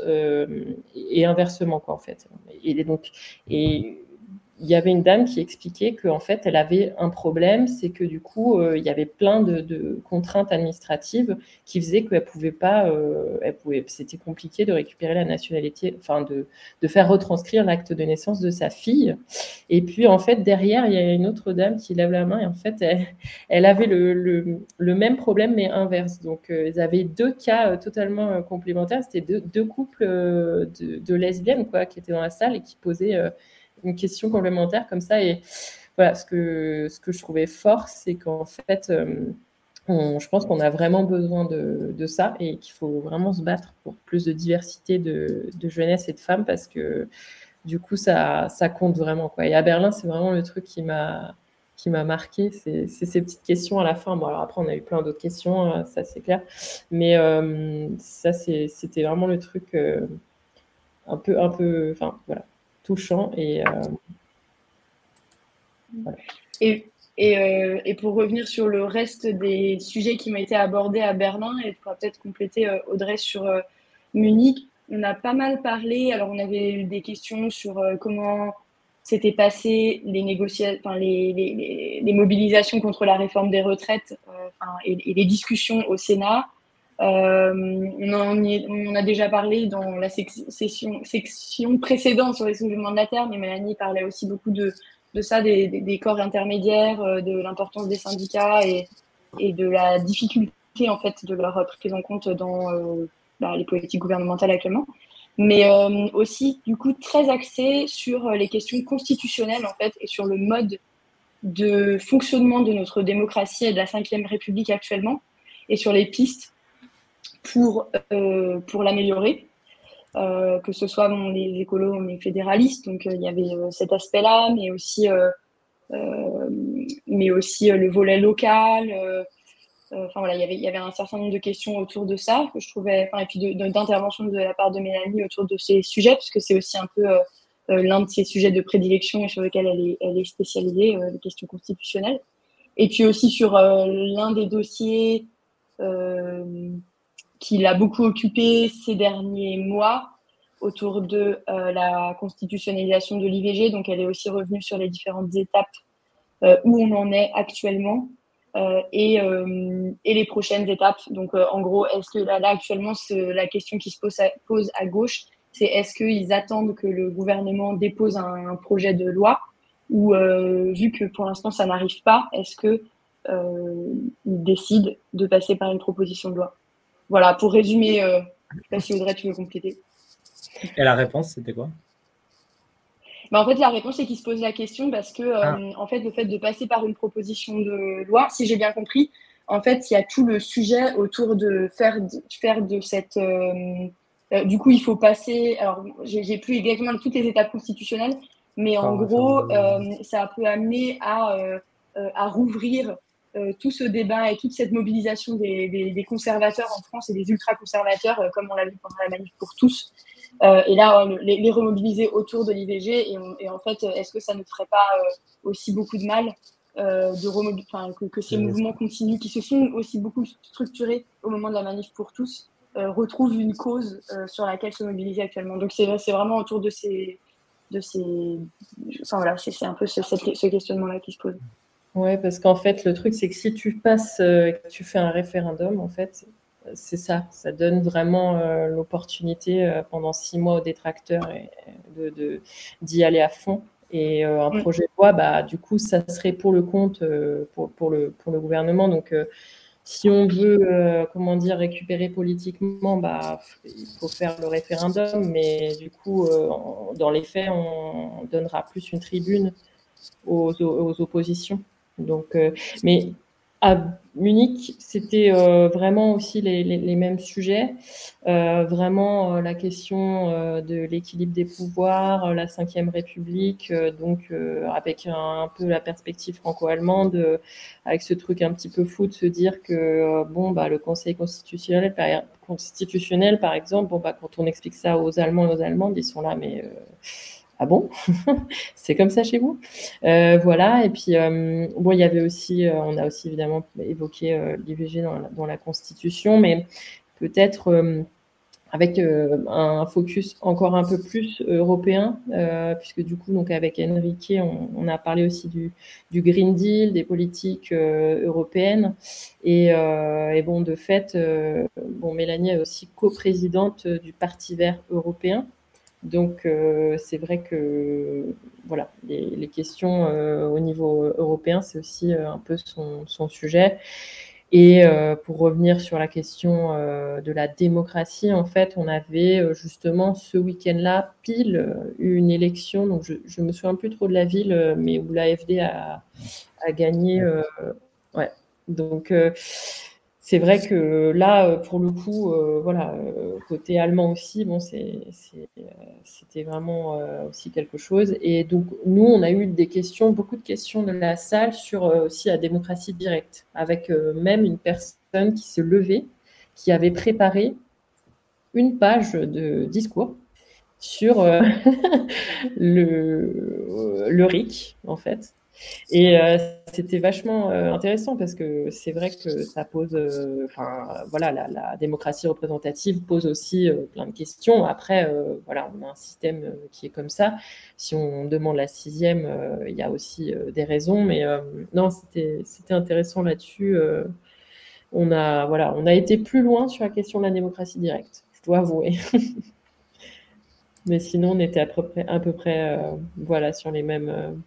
et inversement quoi en fait. Donc, et il y avait une dame qui expliquait qu'en fait, elle avait un problème, c'est que du coup, euh, il y avait plein de, contraintes administratives qui faisaient qu'elle pouvait pas, euh, elle pouvait, c'était compliqué de récupérer la nationalité, enfin de, de faire retranscrire l'acte de naissance de sa fille. Et puis en fait, derrière, il y a une autre dame qui lève la main et en fait, elle, avait le, le, même problème mais inverse. Donc, euh, ils avaient deux cas totalement complémentaires. C'était deux, couples de, de, lesbiennes quoi, qui étaient dans la salle et qui posaient une question complémentaire comme ça. Et voilà, ce que, ce que je trouvais fort, c'est qu'en fait, euh, je pense qu'on a vraiment besoin de, de ça et qu'il faut vraiment se battre pour plus de diversité de, de, jeunesse et de femmes parce que du coup, ça, ça compte vraiment. Quoi. Et à Berlin, c'est vraiment le truc qui m'a qui m'a marqué, c'est ces petites questions à la fin. Bon, alors après, on a eu plein d'autres questions, hein, ça c'est clair. Mais euh, ça, c'était vraiment le truc euh, un peu, un peu, enfin voilà, touchant. Et, euh, et, et, euh, et, pour revenir sur le reste des sujets qui m'ont été abordés à Berlin, et pour peut-être compléter euh, Audrey sur Munich, on a pas mal parlé. Alors, on avait eu des questions sur comment s'étaient passées les négociations, enfin, les, les, les, mobilisations contre la réforme des retraites et, et, les discussions au Sénat. Euh, on, en a déjà parlé dans la section, section, précédente sur les soulèvements de la Terre, mais Mélanie parlait aussi beaucoup de, ça, des, corps intermédiaires, euh, de l'importance des syndicats et, de la difficulté en fait de leur prise en compte dans euh, bah, les politiques gouvernementales actuellement. Mais aussi, du coup, très axé sur les questions constitutionnelles en fait et sur le mode de fonctionnement de notre démocratie et de la Ve République actuellement et sur les pistes pour, euh, pour l'améliorer. Euh, que ce soit les écolos, les fédéralistes, donc euh, il y avait cet aspect-là, mais aussi, mais aussi le volet local. Enfin voilà, il y avait, il y avait un certain nombre de questions autour de ça que je trouvais, et puis d'intervention de, la part de Mélanie autour de ces sujets, puisque c'est aussi un peu l'un de ses sujets de prédilection et sur lequel elle est, elle est spécialisée, les questions constitutionnelles. Et puis aussi sur l'un des dossiers qui l'a beaucoup occupé ces derniers mois autour de euh, la constitutionnalisation de l'IVG. Donc, elle est aussi revenue sur les différentes étapes euh, où on en est actuellement euh, et, et, les prochaines étapes. Donc, en gros, est-ce que là, là actuellement, la question qui se pose à, pose à gauche, c'est est-ce qu'ils attendent que le gouvernement dépose un, projet de loi ou vu que pour l'instant ça n'arrive pas, est-ce que ils décident de passer par une proposition de loi? Voilà, pour résumer, euh, je ne sais pas si Audrey, tu veux compléter. Et la réponse, c'était quoi? Bah, En fait, la réponse est qu'il se pose la question parce que, ah. en fait, le fait de passer par une proposition de loi, si j'ai bien compris, en fait, il y a tout le sujet autour de faire, faire de cette. du coup, il faut passer. Alors, j'ai plus exactement toutes les étapes constitutionnelles, mais en gros, ça peut amener à, à rouvrir euh, tout ce débat et toute cette mobilisation des, conservateurs en France et des ultra-conservateurs, euh, comme on l'a vu pendant la manif pour tous, euh, et là, les, remobiliser autour de l'IVG, et, en fait, est-ce que ça ne ferait pas aussi beaucoup de mal de que, que, ces mouvements continus, qui se sont aussi beaucoup structurés au moment de la manif pour tous, retrouvent une cause sur laquelle se mobiliser actuellement. Donc c'est vraiment autour de ces... De ces... Enfin voilà, c'est un peu ce, ce questionnement-là qui se pose. Ouais, parce qu'en fait, le truc, c'est que si tu passes, euh, que tu fais un référendum, en fait, c'est ça. Ça donne vraiment euh, l'opportunité euh, pendant six mois aux détracteurs de, d'y aller à fond. Et un projet de loi, bah, du coup, ça serait pour le compte, pour, pour, le, pour le gouvernement. Donc, si on veut, comment dire, récupérer politiquement, bah, il faut faire le référendum. Mais du coup, dans les faits, on donnera plus une tribune aux, aux oppositions. Donc, euh, mais à Munich, c'était euh, vraiment aussi les, mêmes sujets. Euh, vraiment la question de l'équilibre des pouvoirs, la Ve République, donc avec un, peu la perspective franco-allemande, avec ce truc un petit peu fou de se dire que bon, bah, le Conseil constitutionnel, par, constitutionnel, par exemple, bon, bah, quand on explique ça aux Allemands et aux Allemandes, ils sont là, mais ah bon? C'est comme ça chez vous? Euh, Voilà. Et puis, euh, bon, il y avait aussi, euh, on a aussi évidemment évoqué l'IVG dans, la Constitution, mais peut-être avec un focus encore un peu plus européen, puisque du coup, avec Enrique, on, a parlé aussi du, Green Deal, des politiques européennes, et, et, bon, de fait, bon, Mélanie est aussi coprésidente du Parti Vert européen. Donc, euh, c'est vrai que voilà, les, questions euh, au niveau européen, c'est aussi euh, un peu son, sujet. Et pour revenir sur la question de la démocratie, en fait, on avait justement ce week-end-là, pile, une élection. Donc, je ne me souviens plus trop de la ville, mais où l'AFD a, a gagné. ouais. Donc, c'est vrai que là, euh, pour le coup, euh, voilà, euh, côté allemand aussi, bon, c'était vraiment aussi quelque chose. Et donc, nous, on a eu des questions, beaucoup de questions de la salle sur aussi la démocratie directe, avec même une personne qui se levait, qui avait préparé une page de discours sur le, le RIC, en fait, et euh, c'était vachement euh, intéressant parce que c'est vrai que ça pose, euh, enfin voilà, la, démocratie représentative pose aussi plein de questions. Après, voilà, on a un système qui est comme ça. Si on demande la sixième, il y a aussi des raisons, mais non, c'était intéressant là-dessus. on a voilà, on a été plus loin sur la question de la démocratie directe. Je dois avouer. mais sinon, on était à peu près, à peu près voilà, sur les mêmes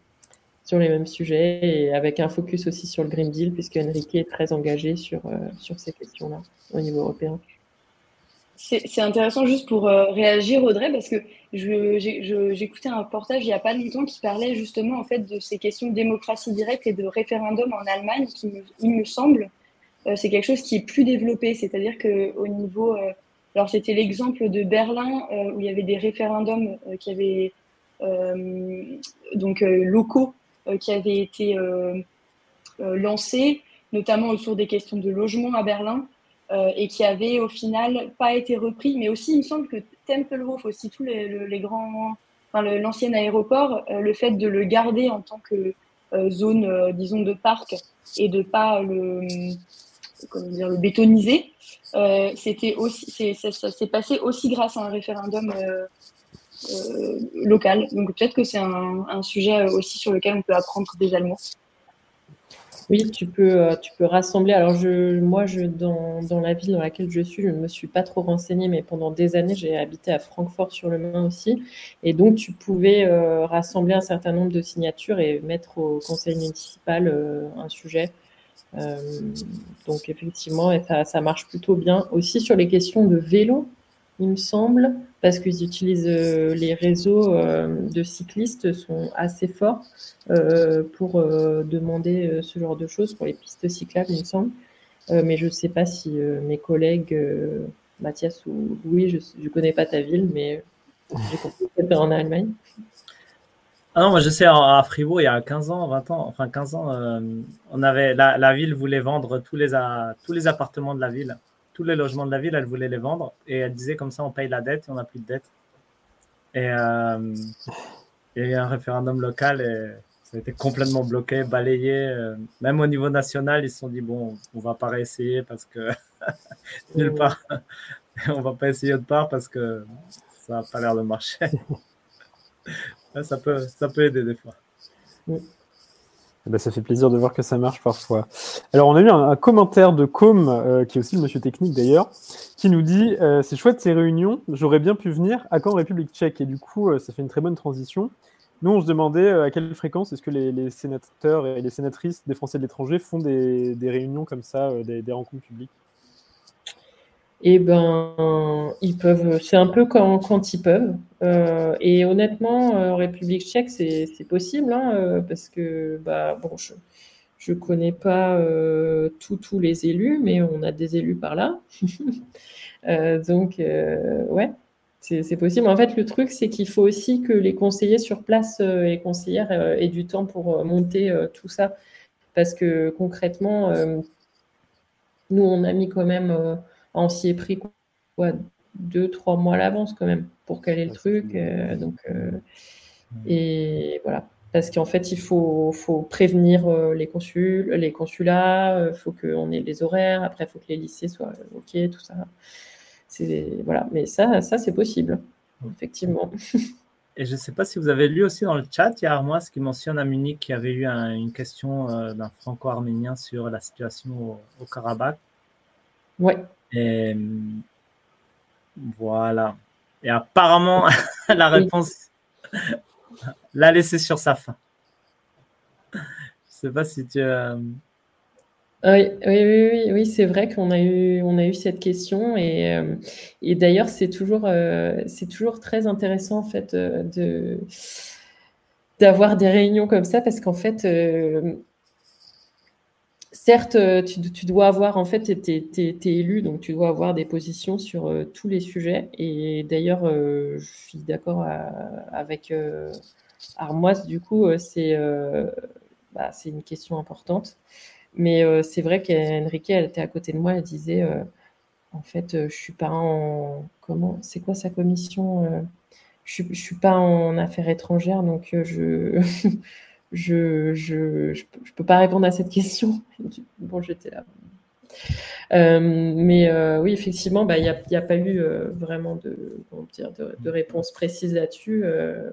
sur les mêmes sujets et avec un focus aussi sur le Green Deal, puisque Enrique est très engagé sur, euh, sur ces questions-là au niveau européen. C'est intéressant juste pour euh, réagir, Audrey, parce que j'écoutais un reportage il n'y a pas longtemps qui parlait justement en fait de ces questions de démocratie directe et de référendum en Allemagne, qui me, il me semble, euh, c'est quelque chose qui est plus développé. C'est-à-dire qu'au niveau. alors, c'était l'exemple de Berlin, où il y avait des référendums qui avaient. donc locaux qui avait été euh, euh, lancé, notamment autour des questions de logement à Berlin, et qui avait au final pas été repris. Mais aussi, il me semble que Tempelhof, aussi tous les, grands, enfin, l'ancien aéroport, le fait de le garder en tant que zone, disons, de parc et de pas le, comment dire, le bétoniser, c'était aussi, ça, s'est passé aussi grâce à un référendum euh, local. Donc peut-être que c'est un, sujet aussi sur lequel on peut apprendre des Allemands. Oui, tu peux, euh, tu peux rassembler. Alors, je, moi, je, dans, dans, la ville dans laquelle je suis, je ne me suis pas trop renseignée, mais pendant des années, j'ai habité à Francfort-sur-le-Main aussi. Et donc, tu pouvais euh, rassembler un certain nombre de signatures et mettre au conseil municipal un sujet. donc, effectivement, ça, marche plutôt bien. Aussi, sur les questions de vélo, il me semble, parce qu'ils utilisent les réseaux de cyclistes sont assez forts pour demander ce genre de choses pour les pistes cyclables, il me semble. mais je ne sais pas si mes collègues Mathias ou Louis, je ne connais pas ta ville, mais j'ai compris que en Allemagne. Ah non, moi je sais, à Fribourg, il y a 15 ans, 20 ans, enfin 15 ans, euh, on avait, la, la, ville voulait vendre tous les appartements de la ville, tous les logements de la ville, elle voulait les vendre. Et elle disait comme ça, on paye la dette et on n'a plus de dette. Et euh, il y a eu un référendum local et ça a été complètement bloqué, balayé. Euh, même au niveau national, ils se sont dit, bon, on va pas réessayer parce que nulle part, on va pas essayer autre part parce que ça n'a pas l'air de marcher. ça, peut, ça peut aider des fois. Eh ben, ça fait plaisir de voir que ça marche parfois. Alors, on a eu un, commentaire de Com, euh, qui est aussi le monsieur technique d'ailleurs, qui nous dit euh, C'est chouette ces réunions, j'aurais bien pu venir à quand République tchèque? Et du coup, euh, ça fait une très bonne transition. Nous, on se demandait à quelle fréquence est-ce que les, sénateurs et les sénatrices des Français de l'étranger font des, réunions comme ça, des rencontres publiques? Eh ben, ils peuvent. C'est un peu quand, ils peuvent. Euh, et honnêtement, euh, République tchèque, c'est possible, hein, euh, parce que bah, je ne connais pas tous les élus, mais on a des élus par là. donc, ouais, c'est possible. En fait, le truc, c'est qu'il faut aussi que les conseillers sur place et conseillères aient du temps pour monter tout ça. Parce que concrètement, nous, on a mis quand même on s'y est pris quoi, deux, trois mois à l'avance quand même pour caler le truc. Euh, donc, euh, et voilà. Parce qu'en fait, il faut, faut prévenir euh, les consuls, les consulats, il faut qu'on ait les horaires, après, il faut que les lycées soient OK, tout ça. Voilà. Mais ça, ça c'est possible, effectivement. Et je ne sais pas si vous avez lu aussi dans le chat, il y a Armoise qui mentionne à Munich qu'il y avait eu une question d'un franco-arménien sur la situation au, au Karabakh. Ouais. Et voilà. Et apparemment, la réponse l'a laissé sur sa fin. Je ne sais pas si tu. Euh, oui, oui, oui, oui, c'est vrai qu'on a eu, on a eu cette question et, euh, et d'ailleurs c'est toujours, euh, c'est toujours très intéressant en fait de d'avoir des réunions comme ça parce qu'en fait certes, euh, tu, dois avoir, en fait, tu es, élu, donc tu dois avoir des positions sur euh, tous les sujets. Et d'ailleurs, euh, je suis d'accord avec Armoise, du coup, c'est bah, une question importante. Mais c'est vrai qu'Enrique, elle était à côté de moi, elle disait, en fait, je suis pas en... Comment C'est quoi sa commission Je ne suis pas en affaires étrangères, donc je... je je, je, peux pas répondre à cette question. bon, j'étais là. Euh, mais euh, oui, effectivement, bah, il n'y a, a, pas eu euh, vraiment de, dire, de, réponse précise là-dessus,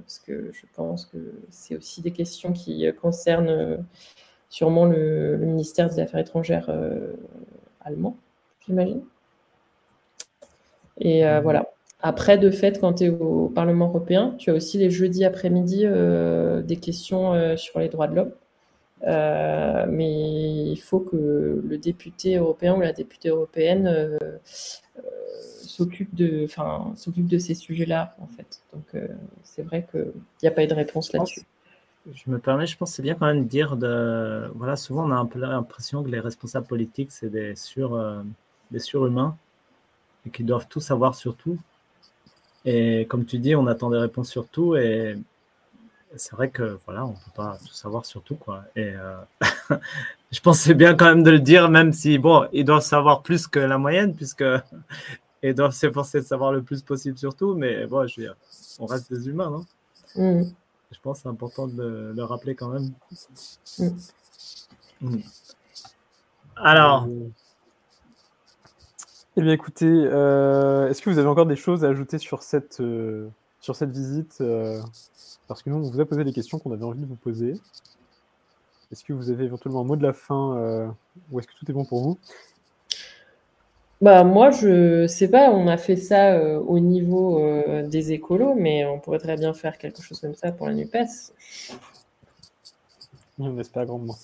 parce que je pense que c'est aussi des questions qui concernent sûrement le, le, ministère des Affaires étrangères allemand, j'imagine. Et voilà. Après, de fait, quand tu es au Parlement européen, tu as aussi les jeudis après-midi euh, des questions euh, sur les droits de l'homme. Euh, mais il faut que le député européen ou la députée européenne s'occupe de, s'occupe de ces sujets-là, en fait. Donc, c'est vrai qu'il n'y a pas eu de réponse là-dessus. Je me permets, je pense que c'est bien quand même de dire de. Voilà, souvent on a un peu l'impression que les responsables politiques, c'est des, sur, des surhumains et qu'ils doivent tout savoir sur tout. Et comme tu dis, on attend des réponses sur tout et c'est vrai que voilà, on peut pas tout savoir sur tout quoi. Et euh, je pense c'est bien quand même de le dire, même si bon, ils doivent savoir plus que la moyenne puisque ils doivent s'efforcer de savoir le plus possible sur tout. Mais bon, je veux dire, on reste des humains, non? Mm. Je pense que c'est important de le, rappeler quand même. Mm. Mm. Alors. Eh bien, écoutez, euh, est-ce que vous avez encore des choses à ajouter sur cette, euh, sur cette visite euh, Parce que nous, on vous a posé des questions qu'on avait envie de vous poser. Est-ce que vous avez éventuellement un mot de la fin ou est-ce que tout est bon pour vous? Bah, moi, je sais pas, on a fait ça au niveau des écolos, mais on pourrait très bien faire quelque chose comme ça pour la NUPES. On espère grandement.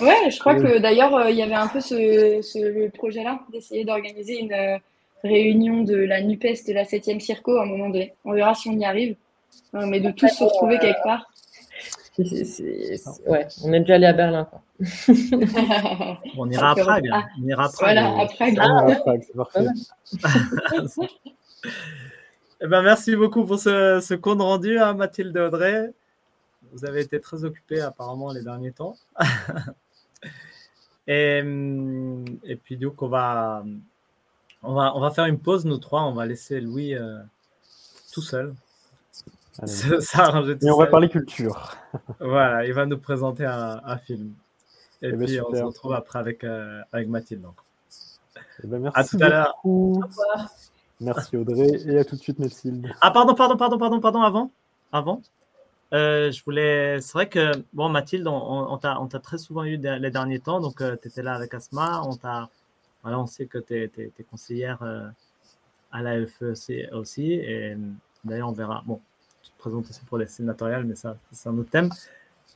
Ouais, je crois que d'ailleurs, euh, il y avait un peu ce, ce projet-là d'essayer d'organiser une euh, réunion de la NUPES de la 7e Circo à un moment donné. On verra si on y arrive. mais de tous se retrouver quelque part. Ouais, on est déjà allé à Berlin. Quoi. on ira à Prague. On ira à Prague. Voilà, à Prague. Ah, Prague c'est parfait. eh ben, merci beaucoup pour ce, ce compte rendu, hein, Mathilde Audrey. Vous avez été très occupée apparemment les derniers temps. et, et, puis donc on va, on va, on va faire une pause, nous trois. On va laisser Louis euh, tout seul. Ça, Et on va parler culture. voilà, il va nous présenter un, un film. Et, et eh ben, puis on se retrouve après avec, euh, avec Mathilde. Donc. Eh ben, merci à tout à l'heure. Merci Audrey et à tout de suite Mathilde. Ah pardon, pardon, pardon, pardon, pardon, avant? Avant? Euh, je voulais. C'est vrai que, bon, Mathilde, on, on t'a très souvent eu les derniers temps, donc euh, tu étais là avec Asma. On, voilà, on sait que tu es, conseillère euh, à la FEC aussi. Et d'ailleurs, on verra. Bon, tu te présentes aussi pour les sénatoriales, mais ça, c'est un autre thème.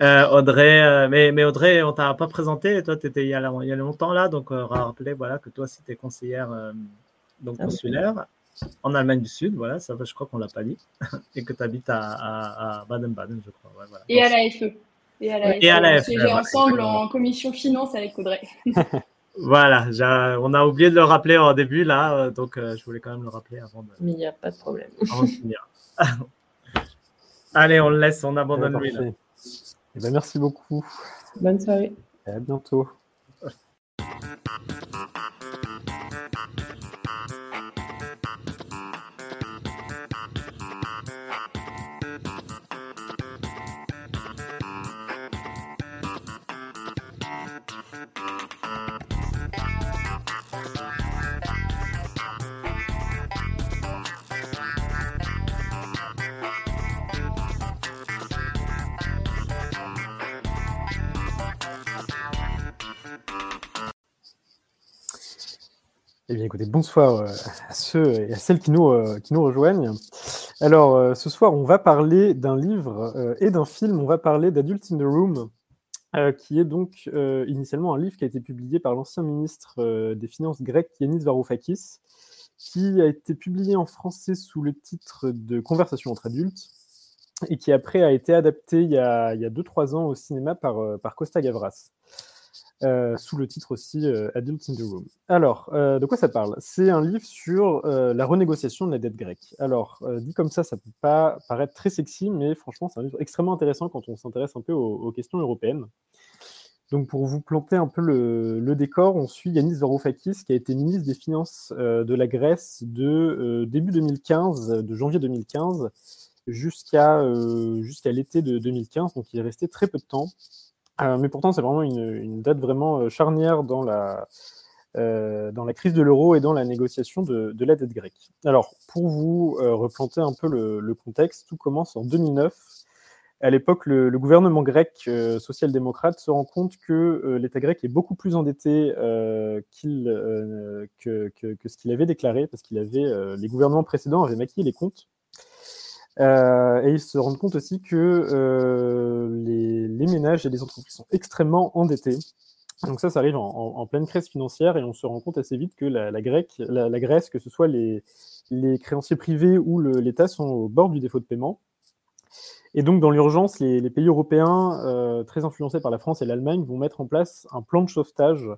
Audrey, mais, mais, Audrey, on t'a pas présenté. Toi, tu étais il y, a, il y a longtemps là, donc on va rappeler voilà, que toi, si tu es conseillère donc, ah consulaire en Allemagne du Sud, voilà, ça je crois qu'on l'a pas dit, et que tu habites à, Baden-Baden, je crois. Et, à la FE. et à la FE. Et à la FE. ensemble en commission finance avec Audrey. voilà, on a oublié de le rappeler au début, là, euh, donc euh, je voulais quand même le rappeler avant de. Mais il n'y a pas de problème. Allez, on le laisse, on abandonne lui. Eh ben, merci beaucoup. Bonne soirée. Et à bientôt. Eh bien, écoutez, bonsoir euh, à ceux et à celles qui nous, euh, qui nous rejoignent. Alors, euh, ce soir, on va parler d'un livre et d'un film. On va parler d'Adult in the Room, qui est donc initialement un livre qui a été publié par l'ancien ministre des Finances grec Yanis Varoufakis, qui a été publié en français sous le titre de Conversation entre adultes et qui après a été adapté il y a 2-3 ans au cinéma par, par Costa Gavras. Euh, sous le titre aussi euh, Adults in the Room. Alors, euh, de quoi ça parle? C'est un livre sur la renégociation de la dette grecque. Alors, dit comme ça, ça peut pas paraître très sexy, mais franchement, c'est un livre extrêmement intéressant quand on s'intéresse un peu aux, questions européennes. Donc, pour vous planter un peu le, décor, on suit Yanis Varoufakis, qui a été ministre des Finances de la Grèce de début 2015, de janvier 2015, jusqu'à jusqu'à l'été de 2015. Donc, il est resté très peu de temps. Euh, mais pourtant, c'est vraiment une, date vraiment euh, charnière dans la, euh, dans la crise de l'euro et dans la négociation de, la dette grecque. Alors, pour vous replanter un peu le, contexte, tout commence en 2009. À l'époque, le, gouvernement grec social-démocrate se rend compte que l'État grec est beaucoup plus endetté que, que, ce qu'il avait déclaré, parce qu'il avait les gouvernements précédents avaient maquillé les comptes. Euh, et ils se rendent compte aussi que euh, les, ménages et les entreprises sont extrêmement endettés. Donc ça, ça arrive en, pleine crise financière et on se rend compte assez vite que la, Grèce, que ce soit les, créanciers privés ou l'État, sont au bord du défaut de paiement. Et donc, dans l'urgence, les, pays européens, euh, très influencés par la France et l'Allemagne, vont mettre en place un plan de sauvetage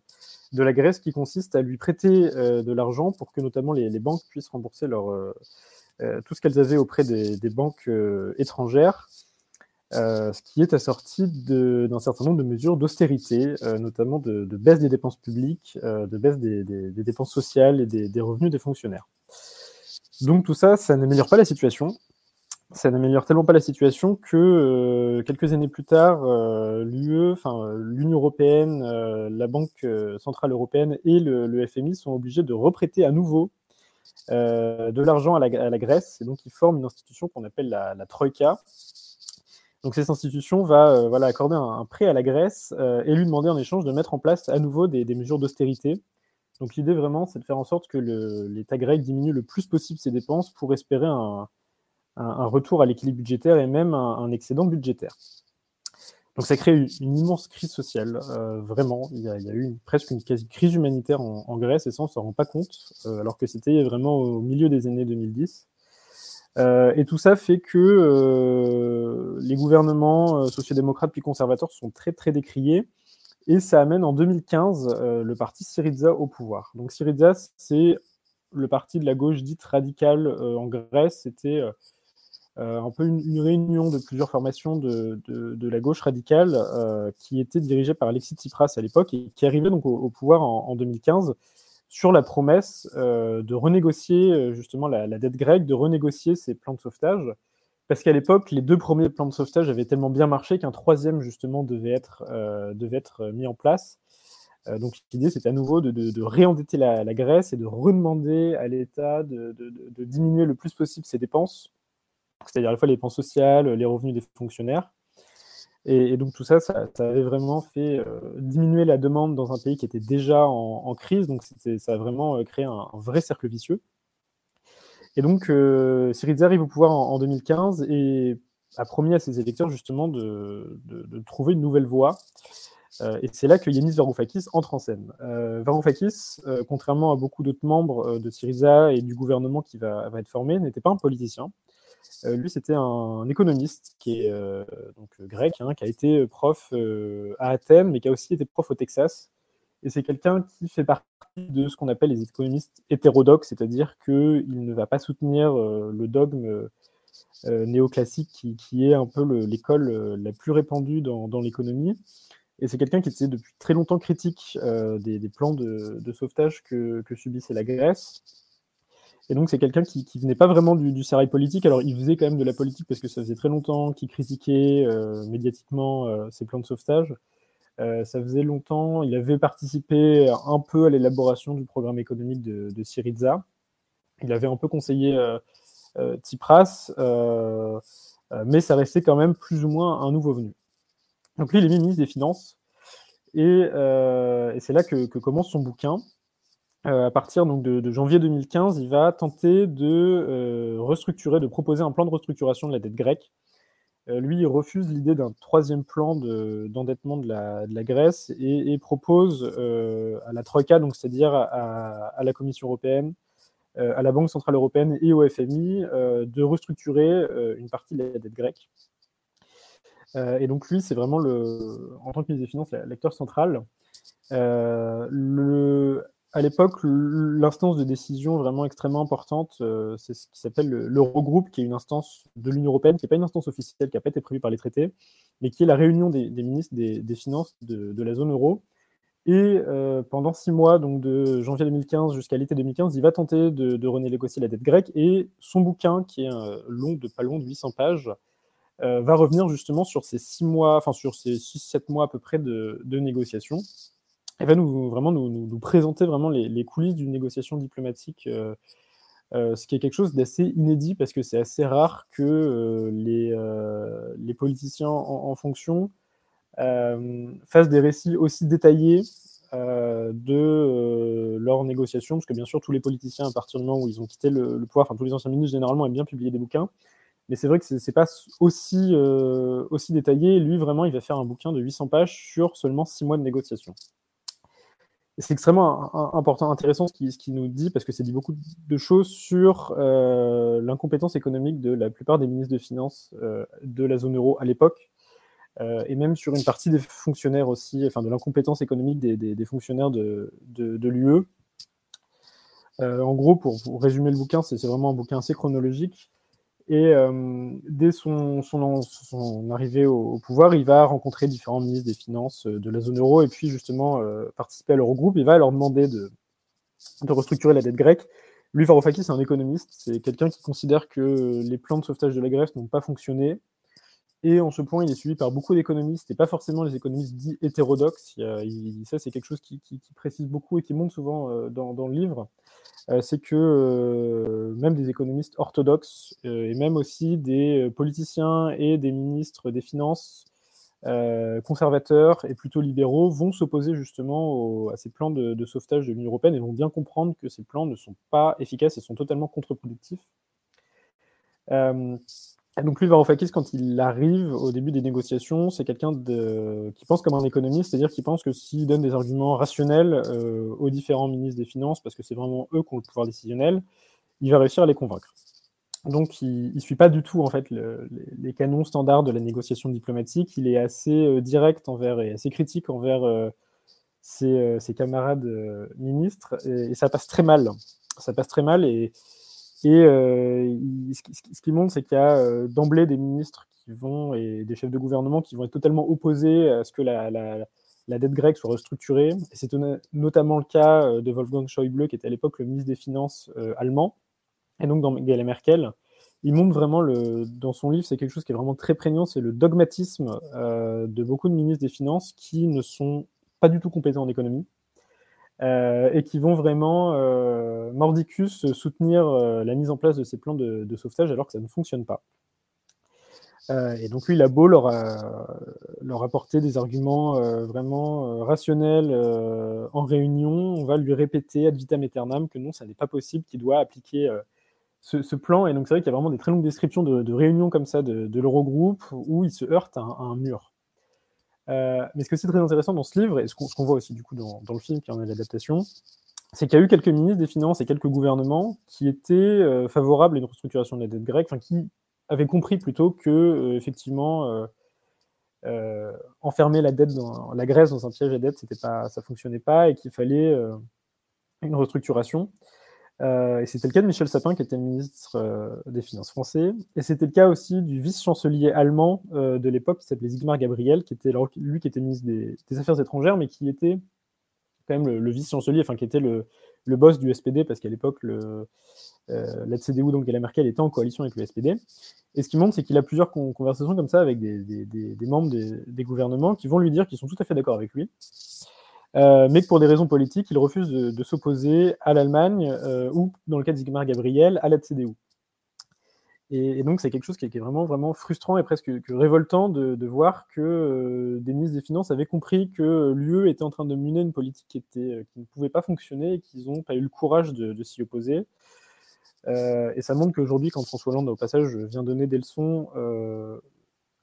de la Grèce qui consiste à lui prêter de l'argent pour que notamment les, banques puissent rembourser leurs tout ce qu'elles avaient auprès des, banques euh, étrangères, euh, ce qui est assorti d'un certain nombre de mesures d'austérité, notamment de, baisse des dépenses publiques, de baisse des, dépenses sociales et des, revenus des fonctionnaires. Donc tout ça, ça n'améliore pas la situation. Ça n'améliore tellement pas la situation que quelques années plus tard, l'UE, enfin l'Union européenne, la Banque centrale européenne et le, le, FMI sont obligés de reprêter à nouveau euh, de l'argent à, la, Grèce, et donc ils forment une institution qu'on appelle la, Troïka. Donc cette institution va euh, voilà, accorder un, prêt à la Grèce euh, et lui demander en échange de mettre en place à nouveau des, mesures d'austérité. Donc l'idée vraiment, c'est de faire en sorte que l'État grec diminue le plus possible ses dépenses pour espérer un, retour à l'équilibre budgétaire et même un, excédent budgétaire. Donc ça crée une, immense crise sociale, vraiment. Il y, a, eu presque une crise humanitaire en, Grèce et ça, on ne s'en rend pas compte, alors que c'était vraiment au milieu des années 2010. et tout ça fait que les gouvernements sociodémocrates puis conservateurs sont très très décriés et ça amène en 2015 euh, le parti Syriza au pouvoir. Donc Syriza, c'est le parti de la gauche dite radicale euh, en Grèce. C'était euh, un peu une, réunion de plusieurs formations de, de, la gauche radicale qui était dirigée par Alexis Tsipras à l'époque et qui arrivait donc au, pouvoir en, 2015 sur la promesse de renégocier justement la, la, dette grecque, de renégocier ses plans de sauvetage parce qu'à l'époque, les deux premiers plans de sauvetage avaient tellement bien marché qu'un troisième, justement, devait être, euh, devait être mis en place. Euh, donc l'idée, c'était à nouveau de, de, réendetter la, Grèce et de redemander à l'État de, de, diminuer le plus possible ses dépenses, c'est-à-dire à la fois les dépenses sociales, les revenus des fonctionnaires. Et, donc tout ça, ça, avait vraiment fait euh, diminuer la demande dans un pays qui était déjà en, crise. Donc ça a vraiment créé un vrai cercle vicieux. Et donc, euh, Syriza arrive au pouvoir en, 2015 et a promis à ses électeurs justement de, trouver une nouvelle voie. Euh, et c'est là que Yanis Varoufakis entre en scène. Euh, Varoufakis, euh, contrairement à beaucoup d'autres membres de Syriza et du gouvernement qui va, être formé, n'était pas un politicien. Lui, c'était un, économiste qui est donc grec, hein, qui a été prof à Athènes, mais qui a aussi été prof au Texas. Et c'est quelqu'un qui fait partie de ce qu'on appelle les économistes hétérodoxes, c'est-à-dire qu'il ne va pas soutenir euh, le dogme euh, néoclassique qui, est un peu l'école euh, la plus répandue dans, l'économie. Et c'est quelqu'un qui était depuis très longtemps critique des, plans de, sauvetage que, subissait la Grèce. Et donc c'est quelqu'un qui, ne venait pas vraiment du, du politique. Alors il faisait quand même de la politique parce que ça faisait très longtemps qu'il critiquait médiatiquement ces plans de sauvetage. Euh, ça faisait longtemps, il avait participé un peu à l'élaboration du programme économique de, Syriza. Il avait un peu conseillé euh, euh, Tsipras, mais ça restait quand même plus ou moins un nouveau venu. Donc lui, il est ministre des Finances, et, c'est là que, commence son bouquin. À partir donc, de, janvier 2015, il va tenter de restructurer, de proposer un plan de restructuration de la dette grecque euh, lui, il refuse l'idée d'un troisième plan d'endettement de, la, Grèce et, propose euh, à la Troïka, c'est-à-dire à, la Commission européenne, euh, à la Banque centrale européenne et au FMI, de restructurer une partie de la dette grecque. et donc lui, c'est vraiment le, en tant que ministre des Finances, l'acteur central. le, à l'époque, l'instance de décision vraiment extrêmement importante, euh, c'est ce qui s'appelle l'Eurogroupe, qui est une instance de l'Union européenne, qui n'est pas une instance officielle, qui n'a pas été prévue par les traités, mais qui est la réunion des, ministres des, Finances de, la zone euro. Et euh, pendant six mois, donc de janvier 2015 jusqu'à l'été 2015, il va tenter de, de renégocier la dette grecque. Et son bouquin, qui est un long de pas long de 800 pages, euh, va revenir justement sur ces six mois, enfin sur ces six, sept mois à peu près de, de négociations elle va nous, vraiment nous, présenter vraiment les, coulisses d'une négociation diplomatique, euh, euh, ce qui est quelque chose d'assez inédit parce que c'est assez rare que euh, les, les, politiciens en, fonction fassent des récits aussi détaillés de leurs négociations, parce que bien sûr tous les politiciens à partir du moment où ils ont quitté le, pouvoir, enfin tous les anciens ministres généralement aiment bien publier des bouquins, mais c'est vrai que c'est pas aussi, aussi détaillé. Lui, vraiment, il va faire un bouquin de 800 pages sur seulement 6 mois de négociation c'est extrêmement important, intéressant ce qu'il ce qui nous dit, parce que ça dit beaucoup de choses sur euh, l'incompétence économique de la plupart des ministres de Finances euh, de la zone euro à l'époque, euh, et même sur une partie des fonctionnaires aussi, enfin de l'incompétence économique des, fonctionnaires de, de, de l'UE. en gros, pour, pour, résumer le bouquin, c'est vraiment un bouquin assez chronologique. Et euh, dès son, arrivée au, pouvoir, il va rencontrer différents ministres des Finances euh, de la zone euro et puis justement euh, participer à l'Eurogroupe. Il va leur demander de, restructurer la dette grecque. Lui, Varoufakis, c'est un économiste. C'est quelqu'un qui considère que les plans de sauvetage de la Grèce n'ont pas fonctionné. Et en ce point, il est suivi par beaucoup d'économistes, et pas forcément les économistes dits hétérodoxes. ça, c'est quelque chose qui, précise beaucoup et qui monte souvent dans, dans, le livre. Euh, c'est que euh, même des économistes orthodoxes euh, et même aussi des politiciens et des ministres des Finances conservateurs et plutôt libéraux vont s'opposer justement à ces plans de, sauvetage de l'Union européenne et vont bien comprendre que ces plans ne sont pas efficaces et sont totalement contre-productifs. Donc lui, Varoufakis, quand il arrive au début des négociations, c'est quelqu'un qui pense comme un économiste, c'est-à-dire qui pense que s'il donne des arguments rationnels euh, aux différents ministres des Finances, parce que c'est vraiment eux qui ont le pouvoir décisionnel, il va réussir à les convaincre. Donc il ne suit pas du tout en fait les, canons standards de la négociation diplomatique. Il est assez euh, direct envers et assez critique envers euh, ses, camarades ministres, et, et, ça passe très mal. Ça passe très mal et et euh, ce, qui montre, c'est qu'il y a euh, d'emblée des ministres qui vont et des chefs de gouvernement qui vont être totalement opposés à ce que la, dette grecque soit restructurée. C'est notamment le cas euh, de Wolfgang Schäuble, qui était à l'époque le ministre des Finances allemand, et donc dans Merkel. Il montre vraiment dans son livre, c'est quelque chose qui est vraiment très prégnant, c'est le dogmatisme de beaucoup de ministres des Finances qui ne sont pas du tout compétents en économie, et qui vont vraiment, euh, mordicus, soutenir euh, la mise en place de ces plans de, sauvetage alors que ça ne fonctionne pas. et donc lui, a beau leur, leur apporter des arguments vraiment rationnels en réunion, on va lui répéter ad vitam aeternam que non, ça n'est pas possible, qu'il doit appliquer ce, plan. Et donc c'est vrai qu'il y a vraiment des très longues descriptions de, réunions comme ça de, l'Eurogroupe où il se heurte à un mur. Euh, mais ce qui est très intéressant dans ce livre, et ce qu'on voit aussi du coup dans, le film qui en est l'adaptation, c'est qu'il y a eu quelques ministres des Finances et quelques gouvernements qui étaient euh, favorables à une restructuration de la dette grecque, qui avaient compris plutôt que euh, effectivement enfermer la dette dans la Grèce dans un piège à dette, c'était pas, ça fonctionnait pas et qu'il fallait une restructuration. Euh, et c'était le cas de Michel Sapin, qui était ministre euh, des Finances français. Et c'était le cas aussi du vice-chancelier allemand euh, de l'époque, qui s'appelait Sigmar Gabriel, qui était lui qui était ministre des, Affaires étrangères, mais qui était quand même le, vice-chancelier, enfin qui était le, boss du SPD, parce qu'à l'époque, la CDU, donc la Merkel, était en coalition avec le SPD. Et ce qui montre, c'est qu'il a plusieurs conversations comme ça avec des, membres des, gouvernements qui vont lui dire qu'ils sont tout à fait d'accord avec lui. Euh, mais que pour des raisons politiques, il refuse de, s'opposer à l'Allemagne euh, ou, dans le cas de Sigmar Gabriel, à la CDU. Et, donc, c'est quelque chose qui est, vraiment, vraiment frustrant et presque révoltant de, voir que euh, des ministres des Finances avaient compris que l'UE était en train de mener une politique qui, qui ne pouvait pas fonctionner et qu'ils n'ont pas eu le courage de, s'y opposer. et ça montre qu'aujourd'hui, quand François Hollande, au passage, vient donner des leçons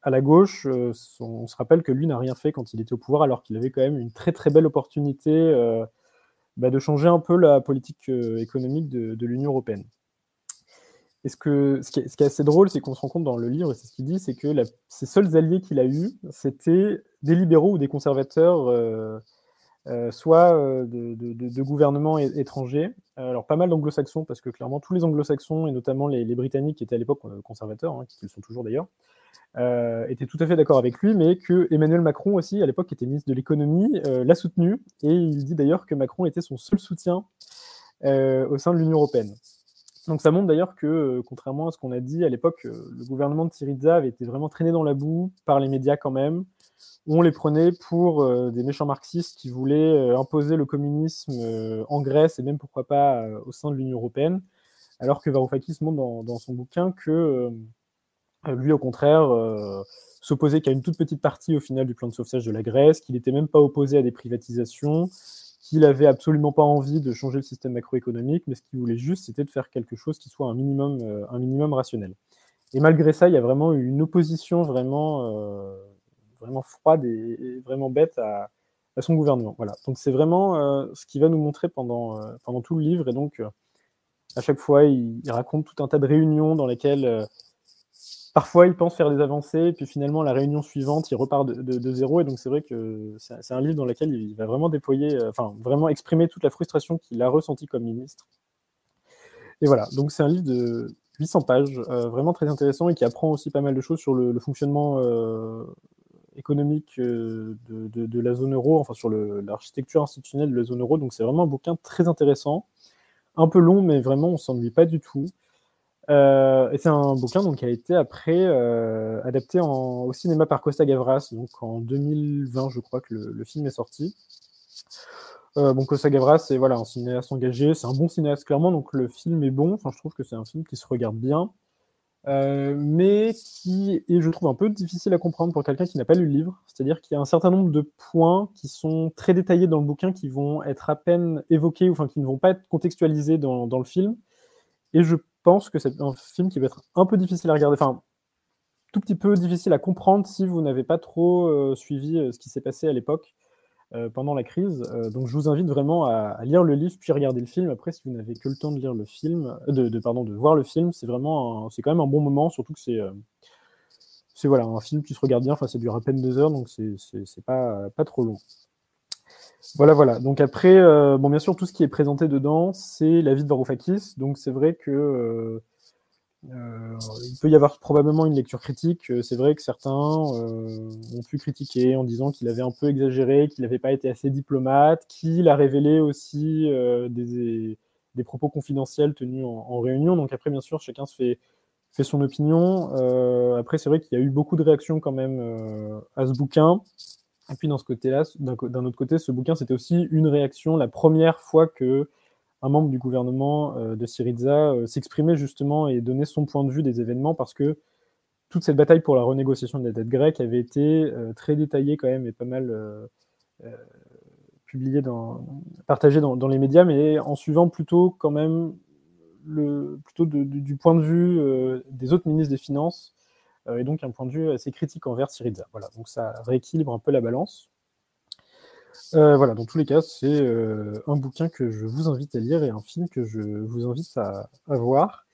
à la gauche, euh, on se rappelle que lui n'a rien fait quand il était au pouvoir, alors qu'il avait quand même une très très belle opportunité euh, bah, de changer un peu la politique euh, économique de, l'Union européenne. Et ce, qui est, assez drôle, c'est qu'on se rend compte dans le livre, et c'est ce qu'il dit, c'est que ses seuls alliés qu'il a eus, c'était des libéraux ou des conservateurs, soit de, gouvernements étrangers. Alors pas mal d'anglo-saxons, parce que clairement tous les anglo-saxons, et notamment les, britanniques qui étaient à l'époque conservateurs, hein, qui le sont toujours d'ailleurs, euh, était tout à fait d'accord avec lui, mais que Emmanuel Macron aussi, à l'époque, qui était ministre de l'économie, euh, l'a soutenu. Et il dit d'ailleurs que Macron était son seul soutien euh, au sein de l'Union européenne. Donc ça montre d'ailleurs que, contrairement à ce qu'on a dit à l'époque, le gouvernement de Syriza avait été vraiment traîné dans la boue par les médias quand même, on les prenait pour des méchants marxistes qui voulaient imposer le communisme en Grèce et même pourquoi pas au sein de l'Union européenne, alors que Varoufakis montre dans, son bouquin que lui, au contraire, euh, s'opposait qu'à une toute petite partie au final du plan de sauvetage de la Grèce, qu'il n'était même pas opposé à des privatisations, qu'il avait absolument pas envie de changer le système macroéconomique, mais ce qu'il voulait juste, c'était de faire quelque chose qui soit un minimum, euh, un minimum rationnel. Et malgré ça, il y a vraiment eu une opposition vraiment, vraiment froide et, vraiment bête à, son gouvernement. Voilà. Donc c'est vraiment ce qui va nous montrer pendant, pendant tout le livre. Et donc, à chaque fois, il, raconte tout un tas de réunions dans lesquelles parfois il pense faire des avancées, puis finalement la réunion suivante, il repart de, zéro. Et donc c'est vrai que c'est un livre dans lequel il va vraiment déployer, euh, enfin vraiment exprimer toute la frustration qu'il a ressentie comme ministre. Et voilà, donc c'est un livre de 800 pages, euh, vraiment très intéressant et qui apprend aussi pas mal de choses sur le, fonctionnement euh, économique de, de, la zone euro, enfin sur l'architecture institutionnelle de la zone euro. Donc c'est vraiment un bouquin très intéressant, un peu long, mais vraiment on s'ennuie pas du tout. Euh, et c'est un bouquin donc, qui a été après euh, adapté au cinéma par Costa Gavras, donc en 2020, je crois que le, film est sorti. Euh, bon, Costa Gavras, c'est voilà, un cinéaste engagé, c'est un bon cinéaste clairement, donc le film est bon. Enfin, je trouve que c'est un film qui se regarde bien, mais qui est, je trouve, un peu difficile à comprendre pour quelqu'un qui n'a pas lu le livre. C'est-à-dire qu'il y a un certain nombre de points qui sont très détaillés dans le bouquin, qui vont être à peine évoqués, ou enfin qui ne vont pas être contextualisés dans, dans le film. Et je pense que c'est un film qui va être un peu difficile à regarder. Enfin, tout petit peu difficile à comprendre si vous n'avez pas trop suivi ce qui s'est passé à l'époque pendant la crise. donc je vous invite vraiment à, lire le livre puis regarder le film. Après, si vous n'avez que le temps de lire le film, de, pardon, de voir le film, c'est vraiment, c'est quand même un bon moment, surtout que c'est c'est voilà, un film qui se regarde bien, enfin, ça dure à peine deux heures, donc c'est pas, pas trop long. Voilà, voilà. Donc après, euh, bon, bien sûr, tout ce qui est présenté dedans, c'est la vie de Varoufakis. Donc c'est vrai que euh, euh, il peut y avoir probablement une lecture critique. C'est vrai que certains ont pu critiquer en disant qu'il avait un peu exagéré, qu'il n'avait pas été assez diplomate, qu'il a révélé aussi des, des, propos confidentiels tenus en, en, réunion. Donc après, bien sûr, chacun se fait fait son opinion. Après, c'est vrai qu'il y a eu beaucoup de réactions quand même à ce bouquin. Et puis, dans ce côté-là, d'un autre côté, ce bouquin, c'était aussi une réaction, la première fois que un membre du gouvernement euh, de Syriza s'exprimait justement et donnait son point de vue des événements, parce que toute cette bataille pour la renégociation de la dette grecque avait été très détaillée quand même et pas mal publiée, dans, partagée dans, les médias, mais en suivant plutôt quand même plutôt du point de vue euh, des autres ministres des Finances, euh, et donc un point de vue assez critique envers Syriza. Voilà, donc ça rééquilibre un peu la balance. Euh, voilà, dans tous les cas, c'est un bouquin que je vous invite à lire et un film que je vous invite à, voir.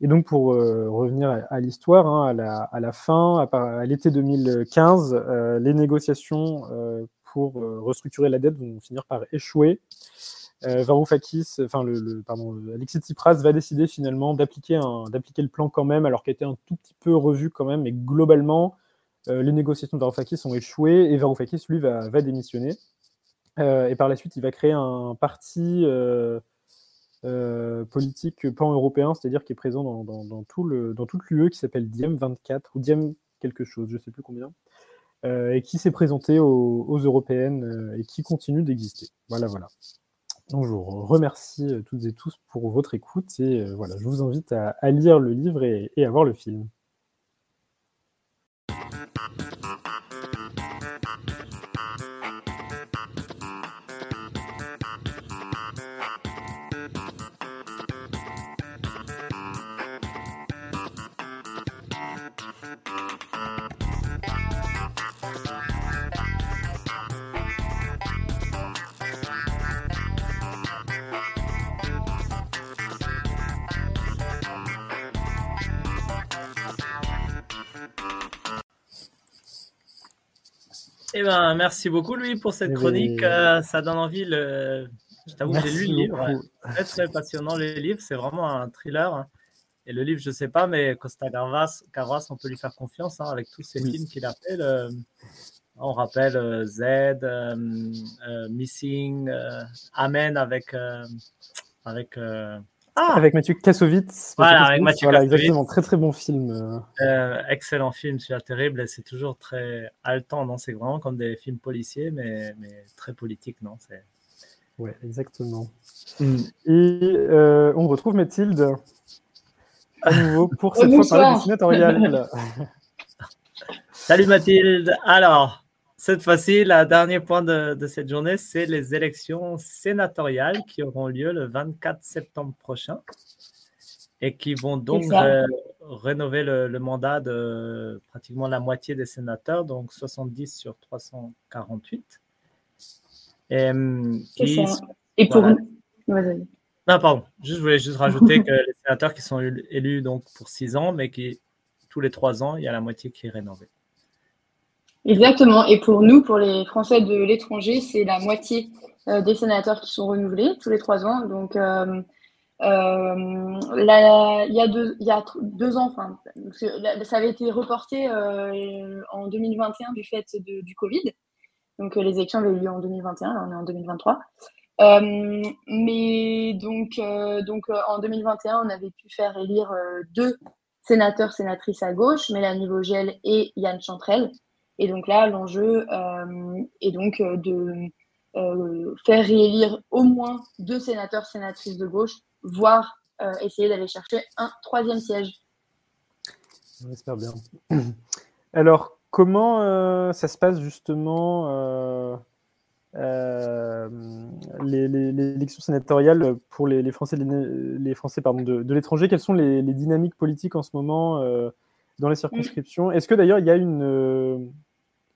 Et donc, pour revenir à, l'histoire, hein, à, la, fin, à, l'été 2015, les négociations pour restructurer la dette vont finir par échouer. Euh, Varoufakis, enfin le, pardon, Alexis Tsipras va décider finalement d'appliquer d'appliquer le plan quand même, alors qu'il été un tout petit peu revu quand même, mais globalement, euh, les négociations de Varoufakis ont échoué et Varoufakis lui va, démissionner. Euh, et par la suite, il va créer un parti politique pan-européen, c'est-à-dire qui est présent dans, tout le, dans toute l'UE, qui s'appelle Diem 24 ou Diem quelque chose, je ne sais plus combien. et qui s'est présenté aux européennes et qui continue d'exister. Voilà, voilà. Donc, je vous remercie euh, toutes et tous pour votre écoute et euh, voilà, je vous invite à, lire le livre et à voir le film. Eh ben, merci beaucoup, Louis, pour cette eh chronique. Ben, euh, ça donne envie. Le... Je t'avoue que j'ai lu le livre. Très, très passionnant, le livre. C'est vraiment un thriller. Et le livre, je ne sais pas, mais Costa Gavras, on peut lui faire confiance hein, avec tous ces films qu'il appelle. Euh, on rappelle euh, Z, Missing, Amen avec. avec ah avec Mathieu Kassovitz. Voilà, avec Mathieu voilà, exactement. Très très bon film. Euh. Excellent film, celui-là terrible. C'est toujours très haletant, non? C'est vraiment comme des films policiers, mais, mais très politique, non? C'est. Ouais, exactement. Mm. Et euh, on retrouve Mathilde à nouveau pour cette fois parler du sénatorial. Salut Mathilde. Alors, cette fois-ci, le dernier point de, cette journée, c'est les élections sénatoriales qui auront lieu le 24 septembre prochain et qui vont donc rénover le, mandat de pratiquement la moitié des sénateurs, donc 70 sur 348. Et, et pour nous. Non, pardon. Juste, je voulais juste rajouter que les sénateurs qui sont élus donc pour six ans, mais qui tous les trois ans, il y a la moitié qui est rénovée. Exactement. Et pour nous, pour les Français de l'étranger, c'est la moitié euh, des sénateurs qui sont renouvelés tous les trois ans. Donc, euh, euh, il, y a deux, ans, ça avait été reporté en 2021 du fait du Covid. Donc, les élections avaient eu lieu en 2021, là, on est en 2023. mais donc, donc en 2021, on avait pu faire élire deux sénateurs, sénatrices à gauche, Mélanie Vogel et Yann Chantrel. Et donc là, l'enjeu euh, est donc euh, de euh, faire réélire au moins deux sénateurs, sénatrices de gauche, voire essayer d'aller chercher un troisième siège. On espère bien. Alors, comment ça se passe justement l'élection sénatoriale pour les, Français, les Français pardon, de, l'étranger? Quelles sont les, dynamiques politiques en ce moment dans les circonscriptions? Est-ce que d'ailleurs il y a une.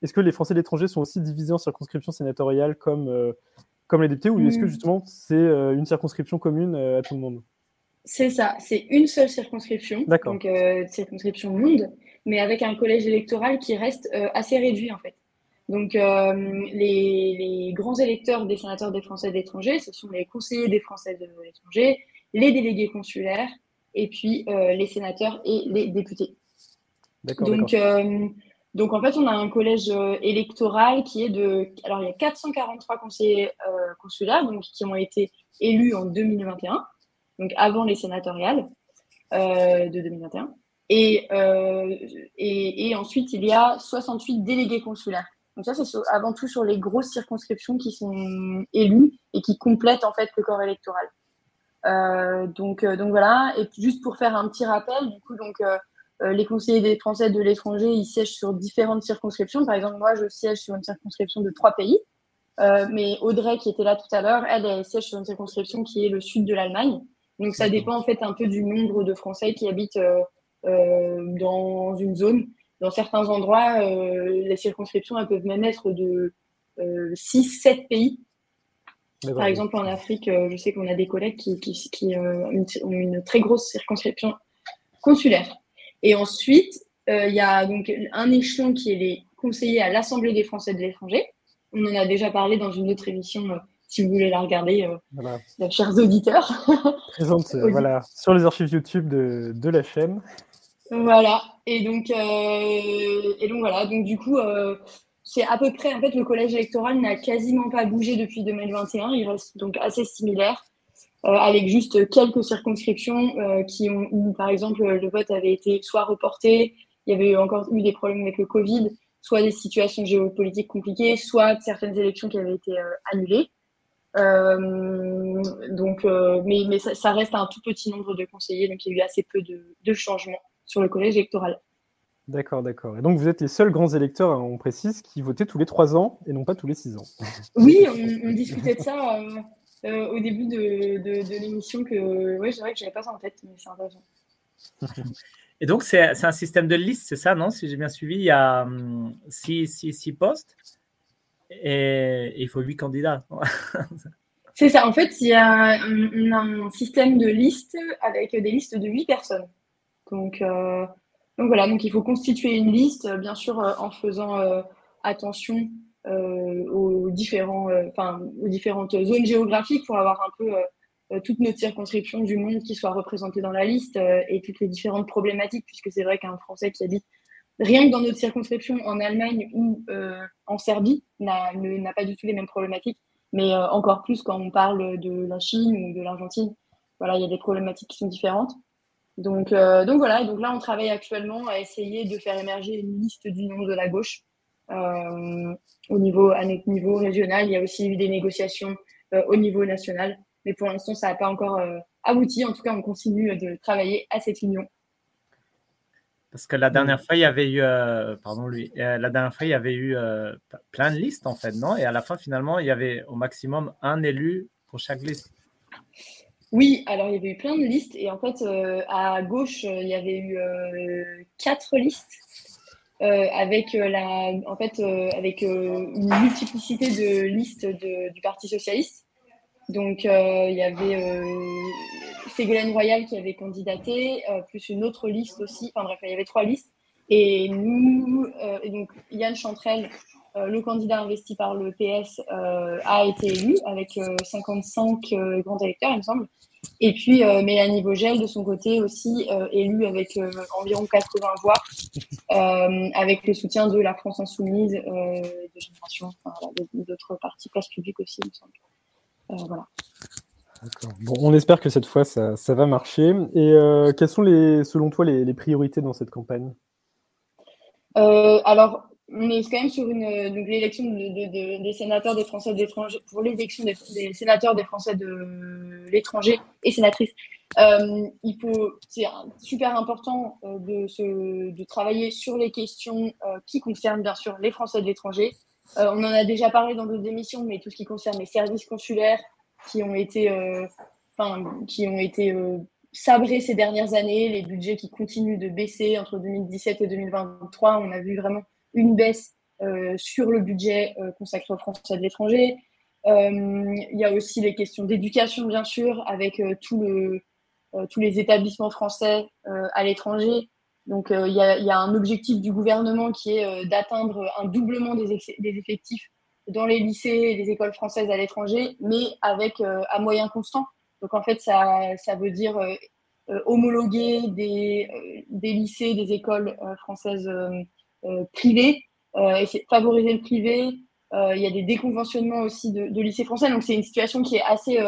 Est-ce que les Français de l'étranger sont aussi divisés en circonscriptions sénatoriales comme, comme les députés ou est-ce que mm. justement c'est une circonscription commune à tout le monde? C'est ça, c'est une seule circonscription, donc circonscription monde, mais avec un collège électoral qui reste assez réduit en fait. Donc, euh, les, grands électeurs des sénateurs des Français d'étrangers, ce sont les conseillers des Français de l'étranger, les délégués consulaires, et puis euh, les sénateurs et les députés. Donc, euh, donc, en fait, on a un collège électoral qui est de. Alors, il y a 443 conseillers consulaires donc, qui ont été élus en 2021, donc avant les sénatoriales de 2021. Et, et, et ensuite, il y a 68 délégués consulaires. Donc ça, c'est avant tout sur les grosses circonscriptions qui sont élues et qui complètent en fait le corps électoral. Euh, donc, euh, donc voilà. Et juste pour faire un petit rappel, du coup, donc euh, les conseillers des Français de l'étranger, ils siègent sur différentes circonscriptions. Par exemple, moi, je siège sur une circonscription de trois pays. mais Audrey, qui était là tout à l'heure, elle, elle siège sur une circonscription qui est le sud de l'Allemagne. Donc ça dépend en fait un peu du nombre de Français qui habitent dans une zone dans certains endroits, euh, les circonscriptions elles peuvent même être de 6-7 euh, pays. Par exemple, en Afrique, euh, je sais qu'on a des collègues qui, qui, ont une très grosse circonscription consulaire. Et ensuite, il y a donc un échelon qui est les conseillers à l'Assemblée des Français de l'étranger. On en a déjà parlé dans une autre émission, si vous voulez la regarder, chers auditeurs. Présente voilà, sur les archives YouTube de, de la chaîne. Voilà. Et donc, euh, et donc voilà. Donc du coup, euh, c'est à peu près. En fait, le collège électoral n'a quasiment pas bougé depuis 2021. Il reste donc assez similaire, euh, avec juste quelques circonscriptions qui ont où, par exemple, le vote avait été soit reporté, il y avait encore eu des problèmes avec le Covid, soit des situations géopolitiques compliquées, soit certaines élections qui avaient été annulées. donc, mais, mais ça, reste un tout petit nombre de conseillers, donc il y a eu assez peu de, de changements sur le collège électoral. D'accord, d'accord. Et donc vous êtes les seuls grands électeurs, hein, on précise, qui votaient tous les trois ans et non pas tous les six ans. Oui, on, discutait de ça euh, euh, au début de, de, l'émission que ouais, c'est vrai que j'avais pas ça en tête, mais c'est intéressant. Et donc c'est un système de liste, c'est ça, non Si j'ai bien suivi, il y a hum, six, six, postes et, il faut huit candidats. c'est ça, en fait, il y a un, un système de liste avec des listes de huit personnes. Donc, euh, donc voilà, donc il faut constituer une liste, bien sûr, euh, en faisant attention aux, différents, aux différentes zones géographiques pour avoir un peu toutes nos circonscriptions du monde qui soient représentées dans la liste et toutes les différentes problématiques, puisque c'est vrai qu'un Français qui habite rien que dans notre circonscription en Allemagne ou en Serbie n'a pas du tout les mêmes problématiques, mais encore plus quand on parle de la Chine ou de l'Argentine. Voilà, il y a des problématiques qui sont différentes. Donc, euh, donc voilà, donc là on travaille actuellement à essayer de faire émerger une liste du nom de la gauche. Euh, au niveau, à notre niveau régional, il y a aussi eu des négociations euh, au niveau national, mais pour l'instant ça n'a pas encore abouti. En tout cas, on continue de travailler à cette union. Parce que la dernière fois, il y avait eu, pardon lui, la dernière fois, il y avait eu plein de listes en fait, non? Et à la fin, finalement, il y avait au maximum un élu pour chaque liste. Oui, alors il y avait eu plein de listes et en fait euh, à gauche euh, il y avait eu euh, quatre listes avec la, en fait avec une multiplicité de listes du Parti socialiste. Donc il y avait Ségolène Royal qui avait candidaté, plus une autre liste aussi. Enfin bref, il y avait trois listes. Et nous, et donc Yann Chantrel, le candidat investi par le PS, a été élu avec 55 grands électeurs, il me semble. Et puis euh, Mélanie Vogel, de son côté aussi, euh, élue avec euh, environ 80 voix, avec le soutien de la France Insoumise, de Génération, enfin, d'autres partis, place publique aussi, il me semble. voilà. Bon, on espère que cette fois, ça, ça va marcher. Et quelles sont, les, selon toi, les, les priorités dans cette campagne? Alors, on est quand même sur une l'élection des sénateurs des Français de l'étranger pour l'élection des, sénateurs des Français de l'étranger et sénatrices. Euh, il faut c'est super important euh, de, travailler sur les questions euh, qui concernent bien sûr les Français de l'étranger. on en a déjà parlé dans d'autres émissions, mais tout ce qui concerne les services consulaires qui ont été, qui ont été sabré ces dernières années, les budgets qui continuent de baisser entre 2017 et 2023. On a vu vraiment une baisse sur le budget consacré aux Français de l'étranger. il y a aussi les questions d'éducation, bien sûr, avec tous les établissements français à l'étranger. Donc, il y, a, un objectif du gouvernement qui est d'atteindre un doublement des, effectifs dans les lycées et les écoles françaises à l'étranger, mais avec à moyen constant. Donc en fait, ça, veut dire euh, euh, homologuer des, euh, des, lycées, des écoles françaises privées, et favoriser le privé. il y a des déconventionnements aussi de, lycées français. Donc c'est une situation qui est assez,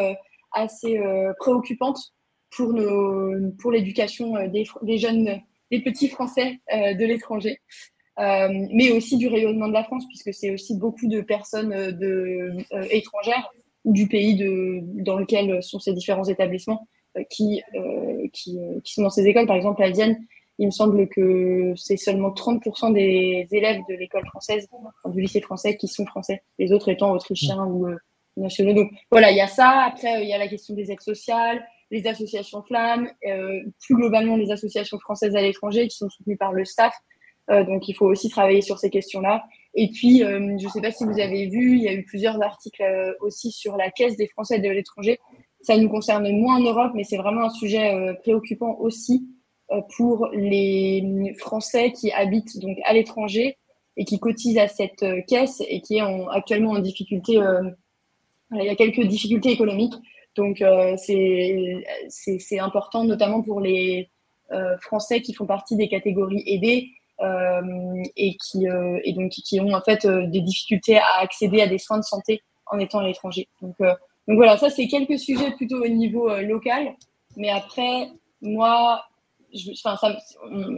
assez préoccupante pour, pour l'éducation des, des, jeunes, des petits Français de l'étranger. mais aussi du rayonnement de la France, puisque c'est aussi beaucoup de personnes de, étrangères du pays de, dans lequel sont ces différents établissements euh, qui, euh, qui, euh, qui, sont dans ces écoles. Par exemple, à Vienne, il me semble que c'est seulement 30% des élèves de l'école française, du lycée français, qui sont français, les autres étant autrichiens ou nationaux. Donc voilà, il y a ça. Après, il y a la question des aides sociales, les associations flammes, plus globalement les associations françaises à l'étranger qui sont soutenues par le staff. donc il faut aussi travailler sur ces questions-là. Et puis, euh, je ne sais pas si vous avez vu, il y a eu plusieurs articles euh, aussi sur la caisse des Français de l'étranger. Ça nous concerne moins en Europe, mais c'est vraiment un sujet euh, préoccupant aussi pour les Français qui habitent donc à l'étranger et qui cotisent à cette caisse et qui est actuellement en difficulté. il y a quelques difficultés économiques. Donc, c'est important, notamment pour les Français qui font partie des catégories aidées euh, et, qui, euh, et donc qui ont en fait euh, des difficultés à accéder à des soins de santé en étant à l'étranger. Donc, donc voilà, ça c'est quelques sujets plutôt au niveau local. Mais après, moi,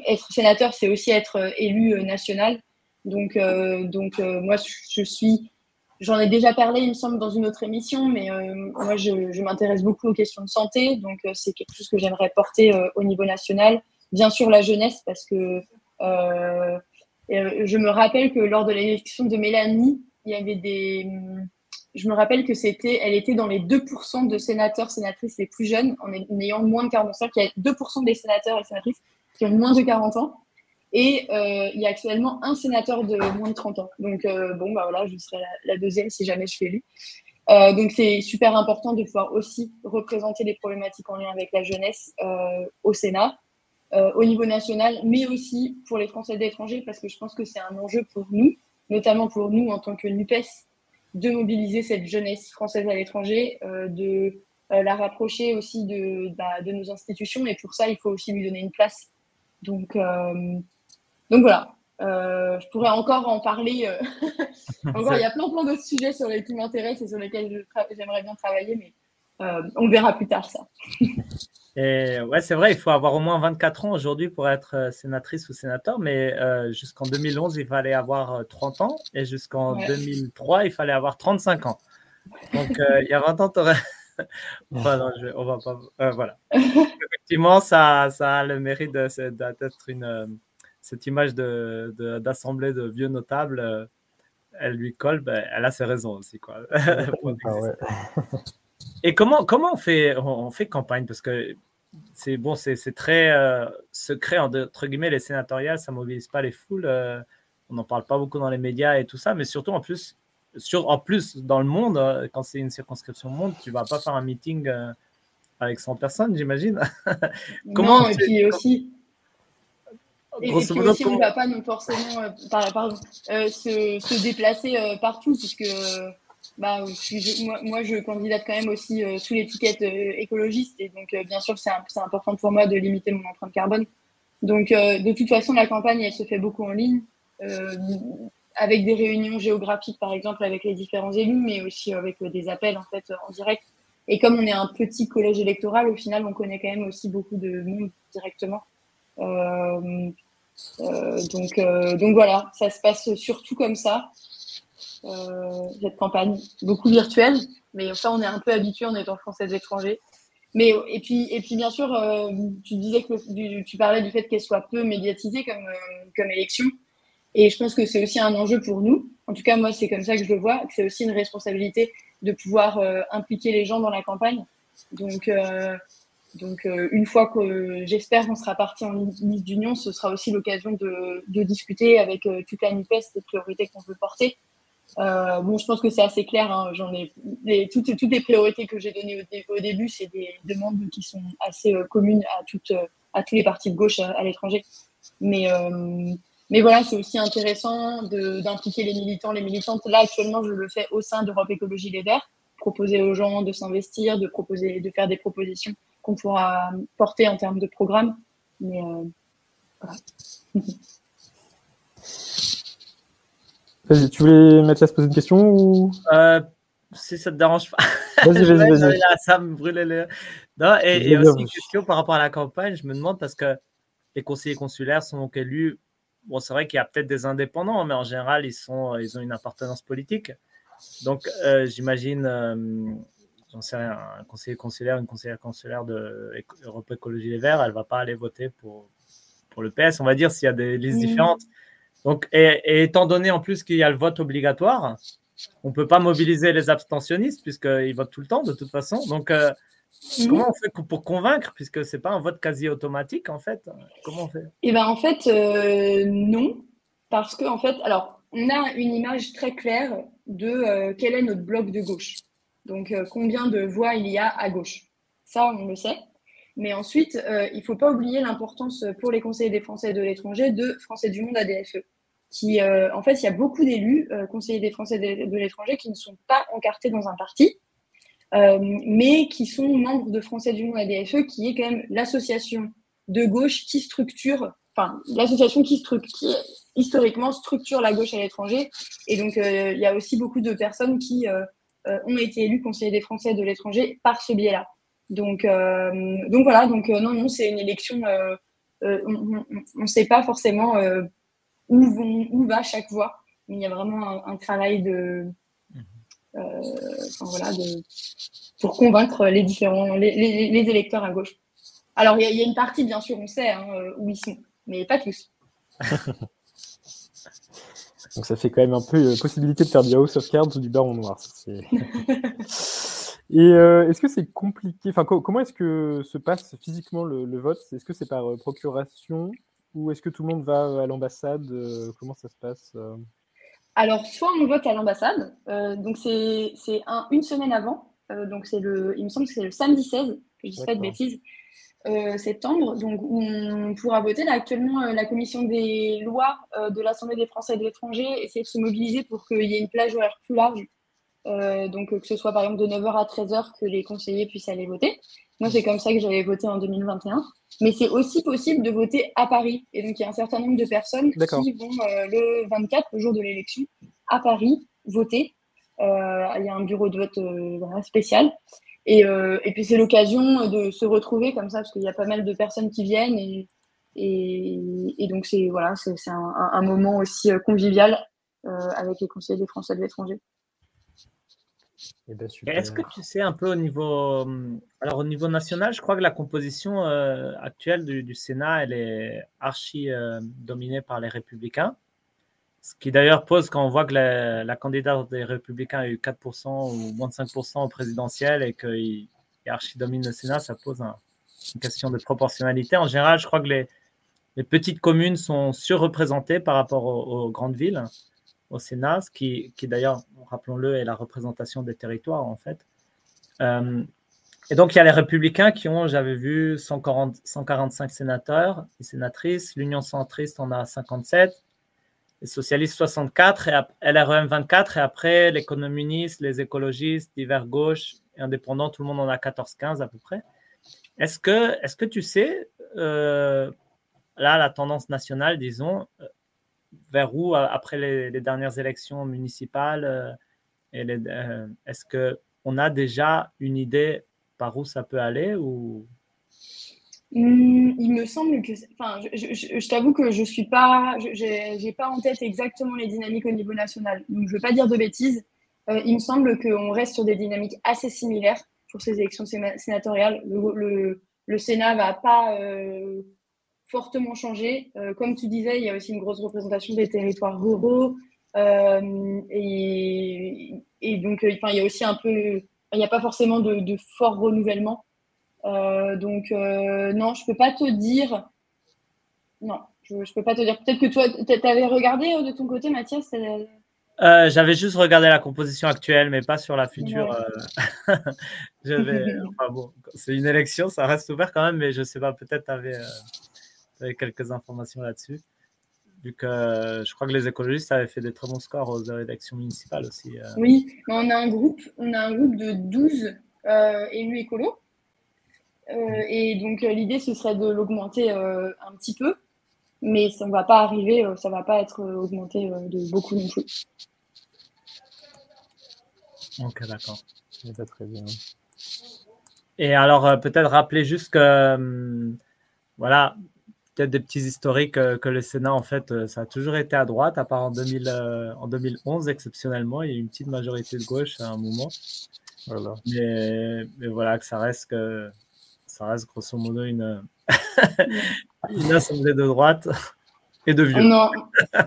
être sénateur, c'est aussi être élu national. Donc, donc moi, je suis, j'en ai déjà parlé, il me semble, dans une autre émission, mais moi, je, m'intéresse beaucoup aux questions de santé. Donc, c'est quelque chose que j'aimerais porter au niveau national. Bien sûr, la jeunesse, parce que euh, euh, je me rappelle que lors de l'élection de Mélanie, il y avait des. Je me rappelle que c'était, elle était dans les 2% de sénateurs, sénatrices les plus jeunes, en ayant moins de 40 ans. Il y a 2% des sénateurs et sénatrices qui ont moins de 40 ans. Et euh, il y a actuellement un sénateur de moins de 30 ans. Donc, bon, bah voilà, je serai la, deuxième si jamais je suis élue. donc, c'est super important de pouvoir aussi représenter les problématiques en lien avec la jeunesse au Sénat. Euh, au niveau national, mais aussi pour les Français d'étrangers, parce que je pense que c'est un enjeu pour nous, notamment pour nous en tant que NUPES, de mobiliser cette jeunesse française à l'étranger, euh, de euh, la rapprocher aussi de, bah, de, nos institutions, et pour ça, il faut aussi lui donner une place. Donc, donc voilà, je pourrais encore en parler. encore, il y a plein, plein d'autres sujets sur lesquels qui m'intéressent et sur lesquels j'aimerais bien travailler, mais on verra plus tard ça. Et ouais, c'est vrai, il faut avoir au moins 24 ans aujourd'hui pour être euh, sénatrice ou sénateur, mais euh, jusqu'en 2011, il fallait avoir 30 euh, ans et jusqu'en 2003, il fallait avoir 35 ans. Donc, il y a 20 ans, tu aurais. enfin, non, je, on va pas. voilà. Effectivement, ça, ça a le mérite d'être une. cette image d'assemblée de, de, vieux notables, elle lui colle, ben, elle a ses raisons aussi. Quoi, Et comment, comment on, fait, on, fait campagne? Parce que c'est bon, c'est très euh, secret, entre guillemets, les sénatoriales, ça ne mobilise pas les foules. Euh, on n'en parle pas beaucoup dans les médias et tout ça, mais surtout en plus, sur, en plus dans le monde, euh, quand c'est une circonscription monde, tu ne vas pas faire un meeting avec 100 personnes, j'imagine. Comment et puis aussi. Et, puis aussi, on ne va pas non forcément pardon, se, se, déplacer partout, puisque bah, moi, je candidate quand même aussi euh, sous l'étiquette euh, écologiste et donc euh, bien sûr c'est important pour moi de limiter mon empreinte carbone. Donc de toute façon la campagne elle se fait beaucoup en ligne avec des réunions géographiques par exemple avec les différents élus mais aussi avec des appels en fait en direct. Et comme on est un petit collège électoral au final on connaît quand même aussi beaucoup de monde directement. donc donc voilà ça se passe surtout comme ça. Euh, cette campagne, beaucoup virtuelle, mais enfin on est un peu habitué en étant français étranger. Mais et puis et puis bien sûr, euh, tu disais que tu parlais du fait qu'elle soit peu médiatisée comme euh, comme élection, et je pense que c'est aussi un enjeu pour nous. En tout cas, moi, c'est comme ça que je le vois. C'est aussi une responsabilité de pouvoir impliquer les gens dans la campagne. Donc Donc, une fois que j'espère qu'on sera parti en liste d'union, ce sera aussi l'occasion de, discuter avec toute la NUPES des priorités qu'on veut porter. Bon, je pense que c'est assez clair. Hein, j'en ai toutes, les priorités que j'ai données au, début, c'est des demandes qui sont assez communes à toutes, à tous les partis de gauche à, l'étranger. Mais mais voilà, c'est aussi intéressant d'impliquer les militants, les militantes. Là, actuellement, je le fais au sein d'Europe Écologie Les Verts, proposer aux gens de s'investir, de proposer, de faire des propositions qu'on pourra porter en termes de programme. Mais euh, voilà. tu voulais, Mathias, poser une question ou? Euh, Si ça te dérange pas. Vas-y, vas-y, vas-y. ça me brûlait les. Non, et, et aussi une question par rapport à la campagne, je me demande parce que les conseillers consulaires sont donc élus bon, c'est vrai qu'il y a peut-être des indépendants, mais en général, ils, sont, ils ont une appartenance politique. Donc, euh, j'imagine, euh, j'en sais rien, un conseiller consulaire, une conseillère consulaire de Europe Écologie Les Verts, elle ne va pas aller voter pour, pour le PS, on va dire, s'il y a des listes différentes. Donc, et, étant donné en plus qu'il y a le vote obligatoire, on ne peut pas mobiliser les abstentionnistes puisqu'ils votent tout le temps de toute façon. Donc, euh, Mhm. Comment on fait pour convaincre, puisque ce n'est pas un vote quasi automatique, en fait? Comment on fait? Eh bien, en fait, euh, non. Parce qu'en en fait, alors, on a une image très claire de euh, quel est notre bloc de gauche. Donc, combien de voix il y a à gauche. Ça, on le sait. Mais ensuite, il ne faut pas oublier l'importance pour les conseillers des Français de l'étranger de Français du Monde ADFE. Qui, en fait, il y a beaucoup d'élus, conseillers des Français de l'étranger, qui ne sont pas encartés dans un parti, euh, mais qui sont membres de Français du Monde ADFE, qui est quand même l'association de gauche qui structure, enfin, l'association qui, structure, historiquement structure la gauche à l'étranger. Et donc, euh, il y a aussi beaucoup de personnes qui euh, ont été élues conseillers des Français de l'étranger par ce biais-là. Donc, donc voilà, donc non, non, c'est une élection. on ne sait pas forcément où, vont, où va chaque voix, mais il y a vraiment un travail de, euh, voilà, pour convaincre les différents les, électeurs à gauche. Alors, il y, a une partie, bien sûr, on sait hein, euh, où ils sont, mais pas tous. Donc, ça fait quand même un peu euh, possibilité de faire du House of Cards ou du Baron Noir. Et est-ce que c'est compliqué Enfin, comment est-ce que se passe physiquement le, vote? Est-ce que c'est par procuration? Ou est-ce que tout le monde va à l'ambassade Comment ça se passe alors, soit on vote à l'ambassade, euh, donc c'est une semaine avant, euh, donc c'est le, il me semble que c'est le samedi 16, que je dis pas de bêtises, euh, septembre, donc on pourra voter. Là, actuellement, la commission des lois de l'Assemblée des Français de l'étranger essaie de se mobiliser pour qu'il y ait une plage horaire plus large, donc que ce soit par exemple de 9h à 13h que les conseillers puissent aller voter. Moi, c'est comme ça que j'avais voté en 2021. Mais c'est aussi possible de voter à Paris. Et donc, il y a un certain nombre de personnes qui vont euh, le 24, le jour de l'élection, à Paris, voter. Euh, il y a un bureau de vote euh, spécial. Et, et puis, c'est l'occasion de se retrouver comme ça, parce qu'il y a pas mal de personnes qui viennent. Et, et, donc, c'est voilà, c'est un, un, moment aussi convivial avec les conseillers des Français de l'étranger. Eh ben, Est-ce que tu sais un peu au niveau, hum, alors au niveau national, je crois que la composition euh, actuelle du, Sénat, elle est archi euh, dominée par les Républicains. Ce qui d'ailleurs pose, quand on voit que la, candidate des Républicains a eu 4% ou moins de 5% au présidentiel et qu'il archi domine le Sénat, ça pose une question de proportionnalité. En général, je crois que les, les petites communes sont surreprésentées par rapport aux grandes villes au Sénat, ce qui, qui d'ailleurs, rappelons-le, est la représentation des territoires en fait. Euh, et donc, il y a les républicains qui ont, j'avais vu, 140, 145 sénateurs et sénatrices. L'Union centriste en a 57, les socialistes 64, et LREM 24, et après les communistes, les écologistes, divers gauches et indépendants, tout le monde en a 14-15 à peu près. Est-ce que, est que tu sais, euh, là, la tendance nationale, disons, vers où après les, dernières élections municipales euh, euh, Est-ce qu'on a déjà une idée par où ça peut aller ou? Hmm, il me semble que, enfin, je, t'avoue que je suis pas, j'ai pas en tête exactement les dynamiques au niveau national, donc je veux pas dire de bêtises. Euh, il me semble qu'on reste sur des dynamiques assez similaires pour ces élections sénatoriales. Le, le, Sénat va pas fortement changé. Euh, comme tu disais, il y a aussi une grosse représentation des territoires ruraux. Euh, et, donc, euh, il y a aussi un peu, il n'y a pas forcément de, fort renouvellement. donc, non, je peux pas te dire. Non, je, peux pas te dire. Peut-être que toi, tu avais regardé de ton côté, Mathias euh, j'avais juste regardé la composition actuelle, mais pas sur la future. Euh, bon, c'est une élection, ça reste ouvert quand même, mais je sais pas, peut-être tu avais, euh, quelques informations là-dessus. Vu que je crois que les écologistes avaient fait des très bons scores aux élections municipales aussi. Oui, on a un groupe, on a un groupe de 12 élus écolos. et donc l'idée, ce serait de l'augmenter un petit peu mais ça ne va pas arriver, euh, ça ne va pas être euh, augmenté euh, de beaucoup non plus. Ok, d'accord. Très bien. Et alors, peut-être rappeler juste que, voilà, peut-être des petits historiques que le Sénat, en fait, ça a toujours été à droite, à part en, 2000, en 2011, exceptionnellement. Il y a eu une petite majorité de gauche à un moment. Voilà. Mais, mais voilà, que ça reste, que, ça reste grosso modo une, une assemblée de droite et de vieux. Non,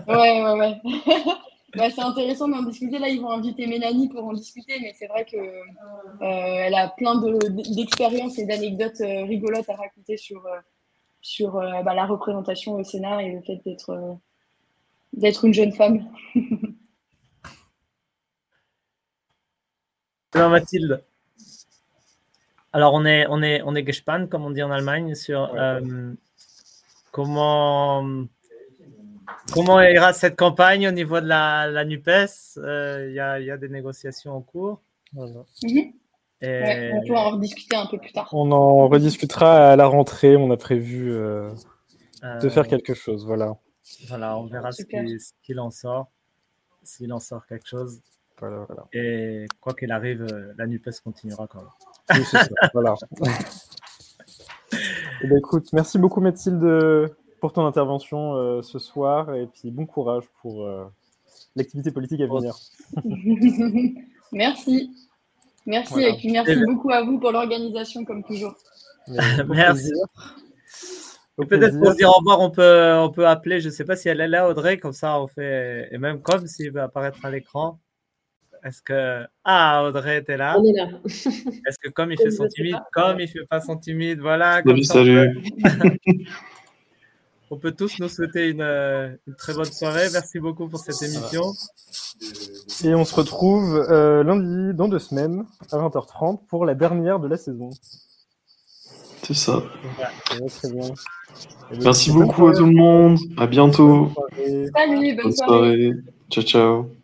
ouais, ouais, ouais. bah, c'est intéressant d'en discuter. Là, ils vont inviter Mélanie pour en discuter, mais c'est vrai qu'elle euh, elle a plein d'expériences et d'anecdotes euh, rigolotes à raconter sur, euh, sur bah, la représentation au Sénat et le fait d'être d'être une jeune femme. Mathilde. Alors, on est, on est, on est gespannt, comme on dit en Allemagne, sur Comment, comment ira cette campagne au niveau de la, NUPES euh, Il y, a, des négociations en cours. Mhm. on peut en rediscuter un peu plus tard. On en rediscutera à la rentrée. On a prévu euh, de faire euh, quelque chose. Voilà. Voilà, on verra ce qu'il en sort. S'il en sort quelque chose. Et quoi qu'il arrive, la NUPES continuera quand même. voilà. Eh ben, écoute, merci beaucoup Mathilde pour ton intervention euh, ce soir et puis bon courage pour euh, l'activité politique à venir. merci. Merci et puis merci beaucoup à vous pour l'organisation comme toujours. merci. Peut-être pour dire au revoir, on peut, on peut appeler, je ne sais pas si elle est là, Audrey, comme ça on fait, et même comme s'il veut apparaître à l'écran. Est-ce que. Ah, Audrey était là? On est là. Est-ce que comme il fait son timide, comme il fait pas son timide, voilà. Salut, salut. On peut, tous nous souhaiter une, une, très bonne soirée. Merci beaucoup pour cette émission. Et on se retrouve euh, lundi, dans deux semaines, à 20h30, pour la dernière de la saison. C'est ça. très bien. Merci beaucoup à tout le monde. À bientôt. Salut, bonne, soirée. Ciao, ciao.